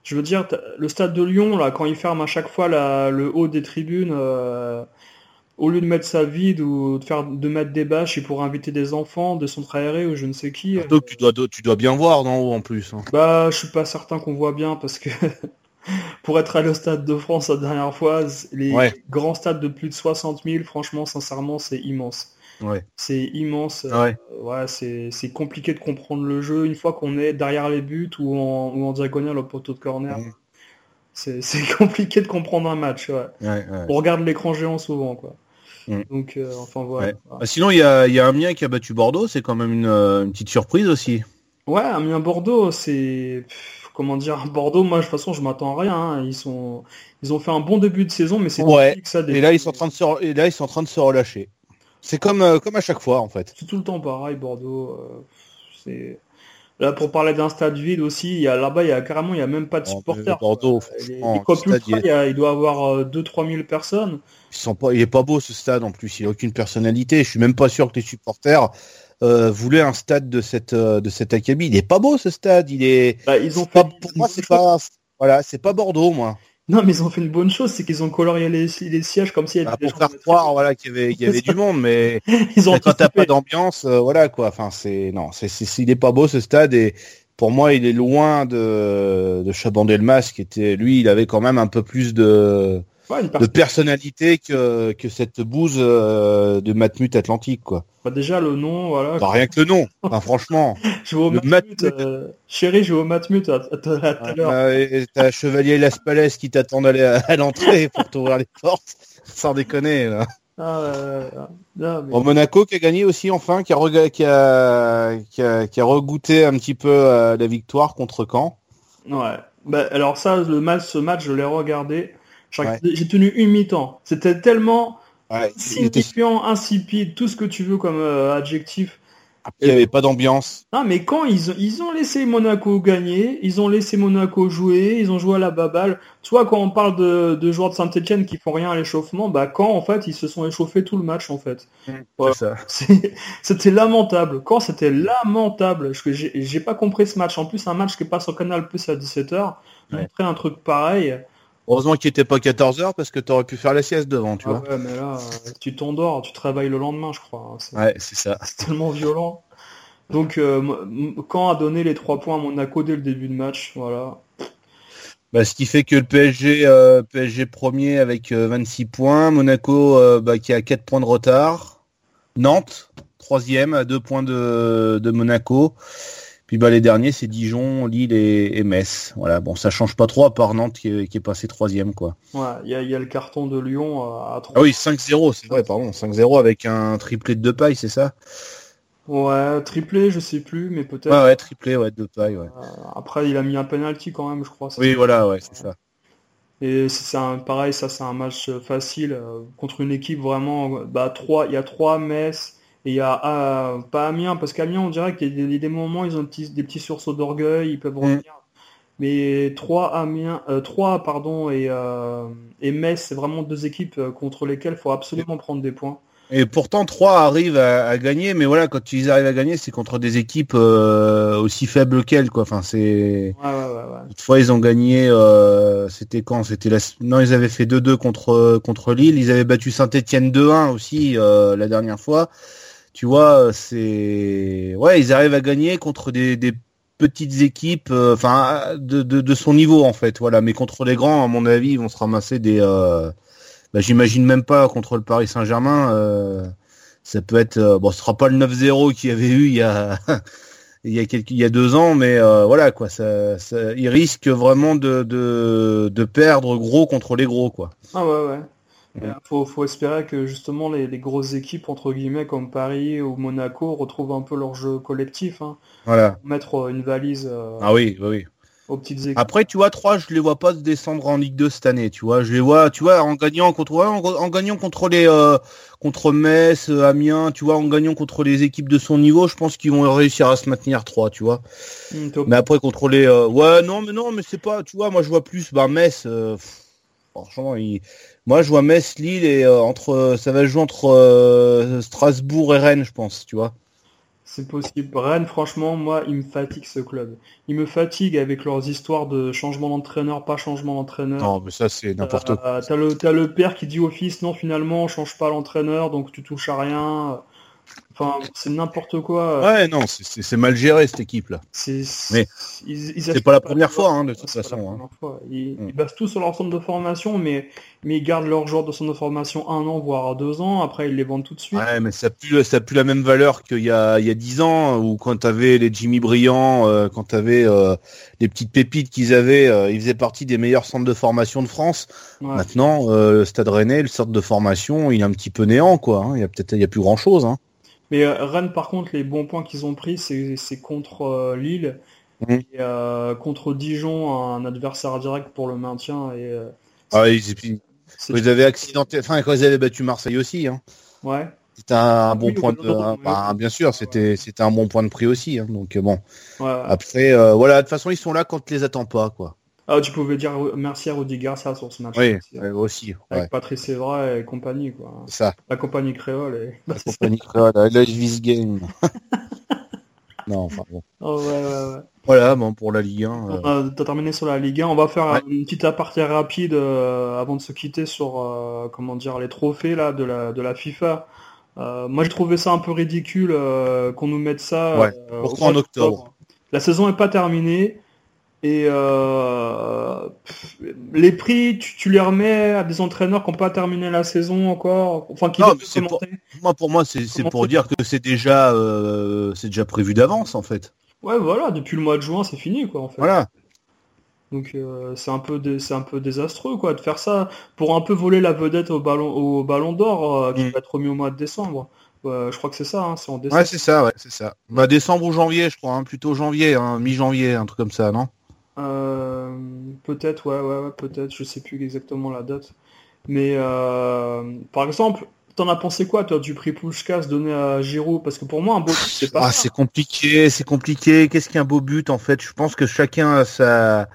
je veux dire, t'as- le stade de Lyon là, quand ils ferment à chaque fois la, le haut des tribunes. euh, au lieu de mettre ça vide ou de faire de mettre des bâches et pour inviter des enfants de centres aérés ou je ne sais qui. Surtout que tu dois, tu dois bien voir d'en haut en plus. hein. Bah, je suis pas certain qu'on voit bien parce que pour être allé au stade de France la dernière fois, les Ouais. grands stades de plus de 60 000, franchement, sincèrement, c'est immense. Ouais. C'est immense. Ouais. Euh, ouais, c'est compliqué de comprendre le jeu une fois qu'on est derrière les buts ou en, ou en diagonale au poteau de corner. C'est compliqué de comprendre un match. On regarde l'écran géant souvent, quoi. Donc, euh, enfin voilà. Bah, sinon, il y a, y a Amiens qui a battu Bordeaux, c'est quand même une, euh, une petite surprise aussi. Ouais, Amiens Bordeaux, c'est comment dire Bordeaux. Moi, de toute façon, je m'attends à rien. hein. Ils sont, ils ont fait un bon début de saison, mais c'est Ouais. ça. des- Et là, ils sont en train de se, et là, ils sont en train de se relâcher. C'est comme, euh, comme à chaque fois, en fait. C'est tout le temps pareil, Bordeaux. euh, c'est là pour parler d'un stade vide aussi. Là-bas, il y a carrément, il y a même pas de supporters. Bordeaux. Les, les le Ultra, il a- il doit avoir 2-3 000 personnes. Ils sont pas, il est pas beau ce stade en plus. Il a aucune personnalité. Je suis même pas sûr que les supporters euh, voulaient un stade de cette, euh, de cet acabit. Il est pas beau ce stade. Il est. Bah, ils ont c'est pas- fait. pour moi, c'est pas, Voilà, c'est pas Bordeaux, moi. Non, mais ils ont fait une bonne chose, c'est qu'ils ont colorié les, les sièges comme s'il y avait Ah, des pour gens faire croire, voilà, qu'il y avait, qu'il y avait du monde, mais Ils ont quand t'as pas d'ambiance, euh, voilà quoi. Enfin, c'est non, c'est, c'est, il est pas beau ce stade et pour moi, il est loin de de Chabandelmas qui était, lui, il avait quand même un peu plus de Ouais, une de personnalité que que cette bouse euh, de Matmut Atlantique quoi. Bah, déjà, le nom, voilà. Bah, rien que le nom. Franchement. Je vais au Matmut. Matmut. euh, Chérie, je vais au Matmut à, à, à tout à l'heure. Euh, et T'as Chevalier Las Palais qui t'attend d'aller à, à l'entrée pour t'ouvrir les portes. Sans déconner. Là. Ah, euh, là, mais- Bon, Monaco qui a gagné aussi enfin, qui a, qui a, qui a, qui a regoûté un petit peu à la victoire contre Caen. Ouais. Bah, alors ça, le match, ce match, je l'ai regardé. J'ai Ouais. j'ai tenu une mi-temps. C'était tellement Ouais, signifiant, insipide, tout ce que tu veux comme euh, adjectif. il n'y avait pas d'ambiance. Non, mais quand ils, ont- ils ont laissé Monaco gagner, ils ont laissé Monaco jouer, ils ont joué à la baballe. Tu vois, quand on parle de, de joueurs de Saint-Etienne qui font rien à l'échauffement, bah quand en fait ils se sont échauffés tout le match en fait. Ouais. Ça. C'est- C'était lamentable. Quand c'était lamentable, parce que j'ai j'ai pas compris ce match. En plus, un match qui passe sur Canal Plus à 17h, Ouais. montrer un truc pareil. Heureusement qu'il n'était pas 14h parce que tu aurais pu faire la sieste devant, tu Ah vois. ouais, mais là, euh, tu t'endors, tu travailles le lendemain, je crois. hein. C'est Ouais, c'est ça. c'est tellement violent. Donc, euh, quand a donné les trois points à Monaco dès le début de match, voilà. Bah, ce qui fait que le PSG, euh, PSG premier avec euh, 26 points, Monaco euh, bah, qui a 4 points de retard, Nantes troisième à 2 points de, de Monaco, puis bah, les derniers c'est Dijon, Lille et, et Metz. Voilà, bon ça change pas trop à part Nantes qui est, qui est passé troisième quoi. Ouais, il y a, il y a le carton de Lyon euh, à 3. Ah oui 5-0, c'est vrai, pardon, 5-0 avec un triplé de deux pailles, c'est ça? Ouais, triplé, je sais plus, mais peut-être. Ouais ouais, triplé ouais de deux pailles, ouais. Euh, après, il a mis un penalty quand même, je crois. Oui voilà, ouais c'est ça. Et c'est un pareil, ça c'est un match euh, facile euh, contre une équipe vraiment. Bah trois, il y a trois Metz et il y a ah, pas Amiens parce qu'Amiens on dirait qu'il y a des, des moments ils ont des petits, des petits sursauts d'orgueil, ils peuvent Mm. revenir. Mais trois Amiens, euh, pardon et euh, et Metz c'est vraiment deux équipes euh, contre lesquelles il faut absolument prendre des points. Et pourtant, 3 arrivent à, à gagner, mais voilà, quand ils arrivent à gagner, c'est contre des équipes euh, aussi faibles qu'elles, quoi. Enfin, c'est. Ouais ouais ouais. ouais. Une fois, ils ont gagné. euh, c'était quand? C'était la. Non, ils avaient fait 2-2 contre contre Lille. Ils avaient battu Saint-Étienne 2-1 aussi euh, la dernière fois. Tu vois, c'est. Ouais, ils arrivent à gagner contre des, des petites équipes, euh, enfin, de, de, de son niveau en fait. Voilà, mais contre les grands, à mon avis, ils vont se ramasser des. euh, bah, J'imagine même pas contre le Paris Saint-Germain. euh, ça peut être. euh, bon, ce sera pas le 9-0 qu'il y avait eu il y a. il y a quelques, il y a deux ans, mais euh, voilà quoi, ça, ça, il vraiment de, de, de perdre gros contre les gros quoi. Ah ouais ouais. Ouais. Et Faut, faut espérer que justement les, les grosses équipes entre guillemets comme Paris ou Monaco retrouvent un peu leur jeu collectif, hein. Voilà. mettre euh, une valise euh, Ah oui, oui, oui. aux petites équipes. Après, tu vois, 3, je les vois pas descendre en Ligue 2 cette année, tu vois. Je les vois, tu vois, en gagnant contre, en, en gagnant contre les, euh, contre Metz, euh, Amiens, tu vois, en gagnant contre les équipes de son niveau, je pense qu'ils vont réussir à se maintenir 3, tu vois. Op- Mais après, contre les, euh, ouais, non, mais non, mais c'est pas, tu vois, moi je vois plus, bah, Metz, euh, pff, franchement, il- moi je vois Metz, Lille et euh, entre, ça va jouer entre euh, Strasbourg et Rennes, je pense, tu vois. C'est possible. Rennes, franchement, moi, il me fatigue ce club. Il me fatigue avec leurs histoires de changement d'entraîneur, pas changement d'entraîneur. Non, mais ça c'est n'importe quoi. Euh, T'as le, t'as le père qui dit au fils, non, finalement, on change pas l'entraîneur, donc tu touches à rien. Enfin, c'est n'importe quoi. Ouais, non, c'est- mal géré cette équipe là. C'est Mais pas la tu première fois, hein, de toute façon. hein. Ils, Mm. ils basent tout sur leur centre de formation, mais, mais ils gardent leur joueur de centre de formation un an, voire deux ans. Après, ils les vendent tout de suite. Ouais, mais ça pue, ça pue la même valeur qu'il y a, il y a 10 ans, où quand t'avais les Jimmy Briand, euh, quand t'avais euh, les petites pépites qu'ils avaient, euh, ils faisaient partie des meilleurs centres de formation de France. Ouais. Maintenant, euh, le Stade Rennais, le centre de formation, il est un petit peu néant, quoi. hein. Il y a peut-être, il y a plus grand chose. Hein. Mais euh, Rennes, par contre, les bons points qu'ils ont pris, c'est contre euh, Lille Mhm. et euh, contre Dijon, un adversaire direct pour le maintien. Et Ah, ils, avaient accidenté, enfin, quand ils avaient battu Marseille aussi. Hein. ouais. C'était un bon Oui, point de, bah, bien sûr, c'était, c'était un bon point de prix aussi. Hein. Donc bon, ouais. après, euh, voilà, de toute façon, ils sont là quand tu les attends pas, quoi. Ah, tu pouvais dire merci à Rudy Garcia sur ce match. Oui, aussi, hein. ouais, aussi. Avec Ouais, Patrice Evra et compagnie, quoi. ça. La compagnie créole. Et... La compagnie créole, I love this game. non, enfin bon. Oh, ouais, ouais, ouais. Voilà, bon, pour la Ligue 1. euh, On a terminé sur la Ligue 1. On va faire Ouais. une petite aparté rapide euh, avant de se quitter sur euh, comment dire les trophées là de la de la FIFA. Euh, moi, j'ai trouvé ça un peu ridicule euh, qu'on nous mette ça. Ouais. euh, Pourquoi au en octobre. La saison est pas terminée et euh, pff, les prix, tu, tu les remets à des entraîneurs qui n'ont pas terminé la saison encore, enfin qui Non, mais pour-. Moi, pour moi, c'est pour dire que c'est déjà, euh, c'est déjà prévu d'avance, en fait. Ouais, voilà, depuis le mois de juin, c'est fini quoi en fait. Voilà. Donc euh, c'est un peu c'est un peu désastreux quoi de faire ça pour un peu voler la vedette au ballon au ballon d'or euh, qui Mm. va être remis au mois de décembre. Je crois que c'est ça, hein, c'est en décembre. Ouais, c'est ça, ouais, c'est ça. Bah, décembre ou janvier, je crois, hein, plutôt janvier, hein, mi-janvier, un truc comme ça, non? Euh, peut-être, ouais, ouais, ouais, peut-être, je sais plus exactement la date. Mais euh, par exemple, t'en as pensé quoi toi du prix Pushkas donné à Giroud? Parce que pour moi un beau but, c'est pas Ah, c'est compliqué, c'est compliqué. Qu'est-ce qu'un beau but, en fait? Je pense que chacun a sa...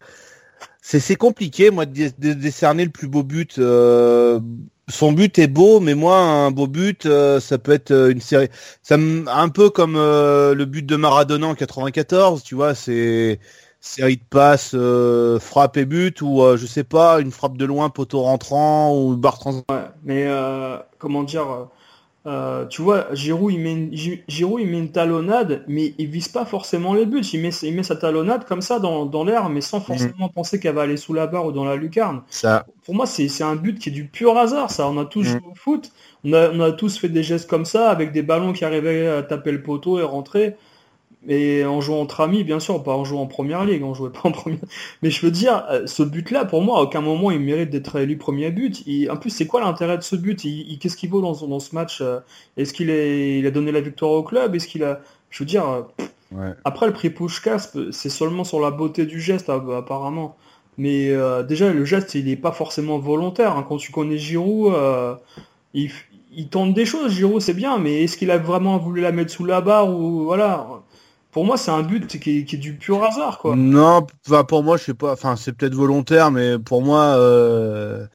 C'est compliqué, moi, de, dé- de décerner le plus beau but. euh, Son but est beau, mais moi, un beau but, euh, ça peut être une série... Ça. Un peu comme euh, le but de Maradona en 94, tu vois, c'est série de passes, euh, frappe et but, ou euh, je sais pas, une frappe de loin, poteau rentrant, ou barre trans... Ouais, mais euh, comment dire euh, euh, tu vois, Giroud il met une, Gi- Giroud il met une talonnade, mais il vise pas forcément les buts. Il met, il met sa talonnade comme ça dans, dans l'air, mais sans forcément penser qu'elle va aller sous la barre ou dans la lucarne. Ça, Pour moi, c'est c'est un but qui est du pur hasard. Ça, on a tous Mm. joué au foot, on a, on a tous fait des gestes comme ça avec des ballons qui arrivaient à taper le poteau et rentrer. Et en jouant entre amis, bien sûr, pas en jouant en première ligue, on jouait pas en première. Mais je veux dire, euh, ce but-là, pour moi, à aucun moment il mérite d'être élu premier but. Il- En plus, c'est quoi l'intérêt de ce but? Il- il- Qu'est-ce qu'il vaut dans, ce- dans ce match euh, Est-ce qu'il est, il a donné la victoire au club? Est-ce qu'il a, je veux dire, euh, ouais. après, le prix Pushkas, c'est seulement sur la beauté du geste, app- apparemment. Mais euh, déjà, le geste, il n'est pas forcément volontaire. hein. Quand tu connais Giroud, euh, il, il tente des choses, Giroud, c'est bien, mais est-ce qu'il a vraiment voulu la mettre sous la barre ou voilà Pour moi, c'est un but qui est, qui est du pur hasard, quoi. Non, enfin pour moi, je sais pas. Enfin, c'est peut-être volontaire, mais pour moi, euh,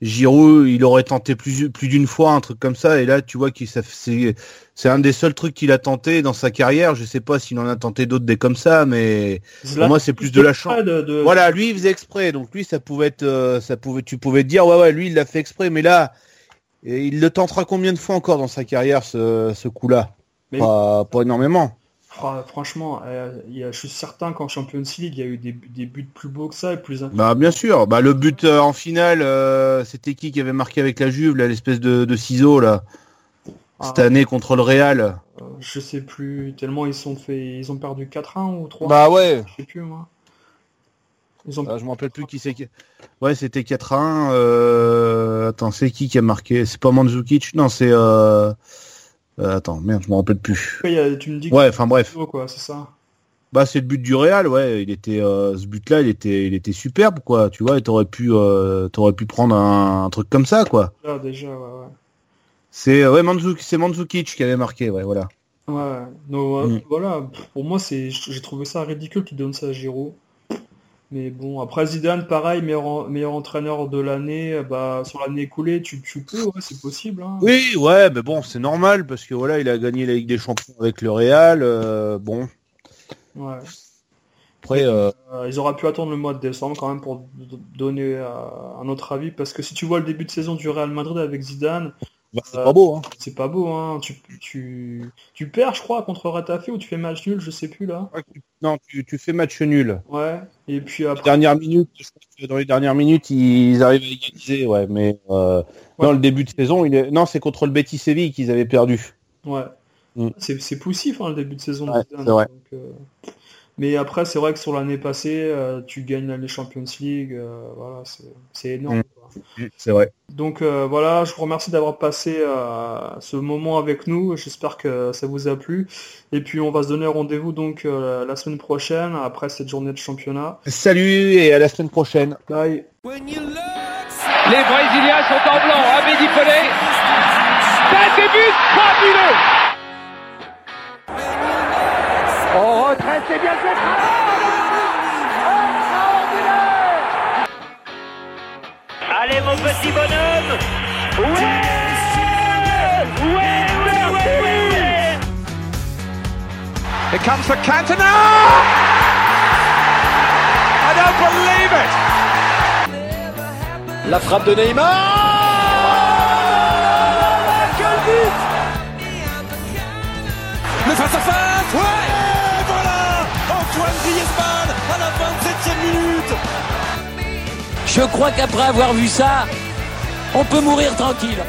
Giroud, il aurait tenté plus plus d'une fois un truc comme ça. Et là, tu vois qu'il c'est c'est un des seuls trucs qu'il a tenté dans sa carrière. Je sais pas s'il en a tenté d'autres des comme ça, mais Zlatan, moi, c'est plus de la chance. de- voilà, lui, il faisait exprès. Donc lui, ça pouvait être, euh, ça pouvait, tu pouvais te dire, ouais, ouais, lui, il l'a fait exprès. Mais là, il le tentera combien de fois encore dans sa carrière, ce, ce coup-là? Mais- pas, pas énormément. Fra- Franchement, euh, il y a- je suis certain qu'en Champions League, il y a eu des, des buts plus beaux que ça et plus. Bah bien sûr, bah le but euh, en finale, euh, c'était qui qui avait marqué avec la Juve, là, l'espèce de, de ciseau là, cette Ah, année contre le Real. euh, je sais plus, tellement ils sont fait, ils ont perdu 4-1 ou 3 Bah ouais, Je sais plus, moi. Ils ont Ah, je me rappelle plus qui c'est qui. Ouais, c'était 4-1. Euh... Attends, c'est qui qui a marqué? C'est pas Mandzukic? Non, c'est. Euh... attends, merde, je me rappelle plus. A- tu me dis Ouais, enfin bref. quoi, c'est ça. Bah c'est le but du Real, ouais. Il était, euh, ce but-là, il était, il était superbe, quoi. Tu vois, et t'aurais pu, euh, t'aurais pu prendre un, un truc comme ça, quoi. Là, déjà, ouais, ouais. C'est, ouais, Mandzukic, c'est Mandzukic qui avait marqué, ouais, voilà. Ouais, donc, Mm. voilà, pour moi, c'est, j'ai trouvé ça ridicule qu'il donne ça à Giroud. Mais bon, après Zidane, pareil, meilleur, meilleur entraîneur de l'année, bah, sur l'année écoulée, tu, tu peux, ouais, c'est possible. Hein. Oui, ouais, mais bon, c'est normal parce que voilà, il a gagné la Ligue des Champions avec le Real. euh, bon, Ouais. après, euh, Euh, ils auraient pu attendre le mois de décembre quand même pour donner euh, un autre avis, parce que si tu vois le début de saison du Real Madrid avec Zidane, bah, c'est Euh, pas beau, hein. c'est pas beau, hein. Tu, tu, tu perds, je crois, contre Retafe ou tu fais match nul, je sais plus là. Non, tu, tu fais match nul. Ouais. Et puis après. Dernière minute, je crois que dans les dernières minutes, ils arrivent à égaliser, ouais, mais euh, Ouais. non, le début de saison, il est, non, c'est contre le Betis Séville qu'ils avaient perdu. Ouais. Mm. C'est c'est poussif hein, le début de saison. de Ouais, c'est vrai. donc, euh, Mais après, c'est vrai que sur l'année passée, euh, tu gagnes la Champions League, euh, voilà, c'est énorme. Mm. quoi. C'est vrai. Donc euh, voilà, je vous remercie d'avoir passé euh, ce moment avec nous. J'espère que ça vous a plu. Et puis on va se donner rendez-vous donc euh, la semaine prochaine après cette journée de championnat. Salut et à la semaine prochaine. Bye. Les Brésiliens sont en blanc. Abedi Pelé. But fabuleux. C'est bien fait. Extraordinaire Allez mon petit bonhomme Ouais Ouais, ouais, ouais, ouais Here comes the Cantona. believe it! La frappe de Neymar Quel but Le face-à-face Ouais Je crois qu'après avoir vu ça, on peut mourir tranquille.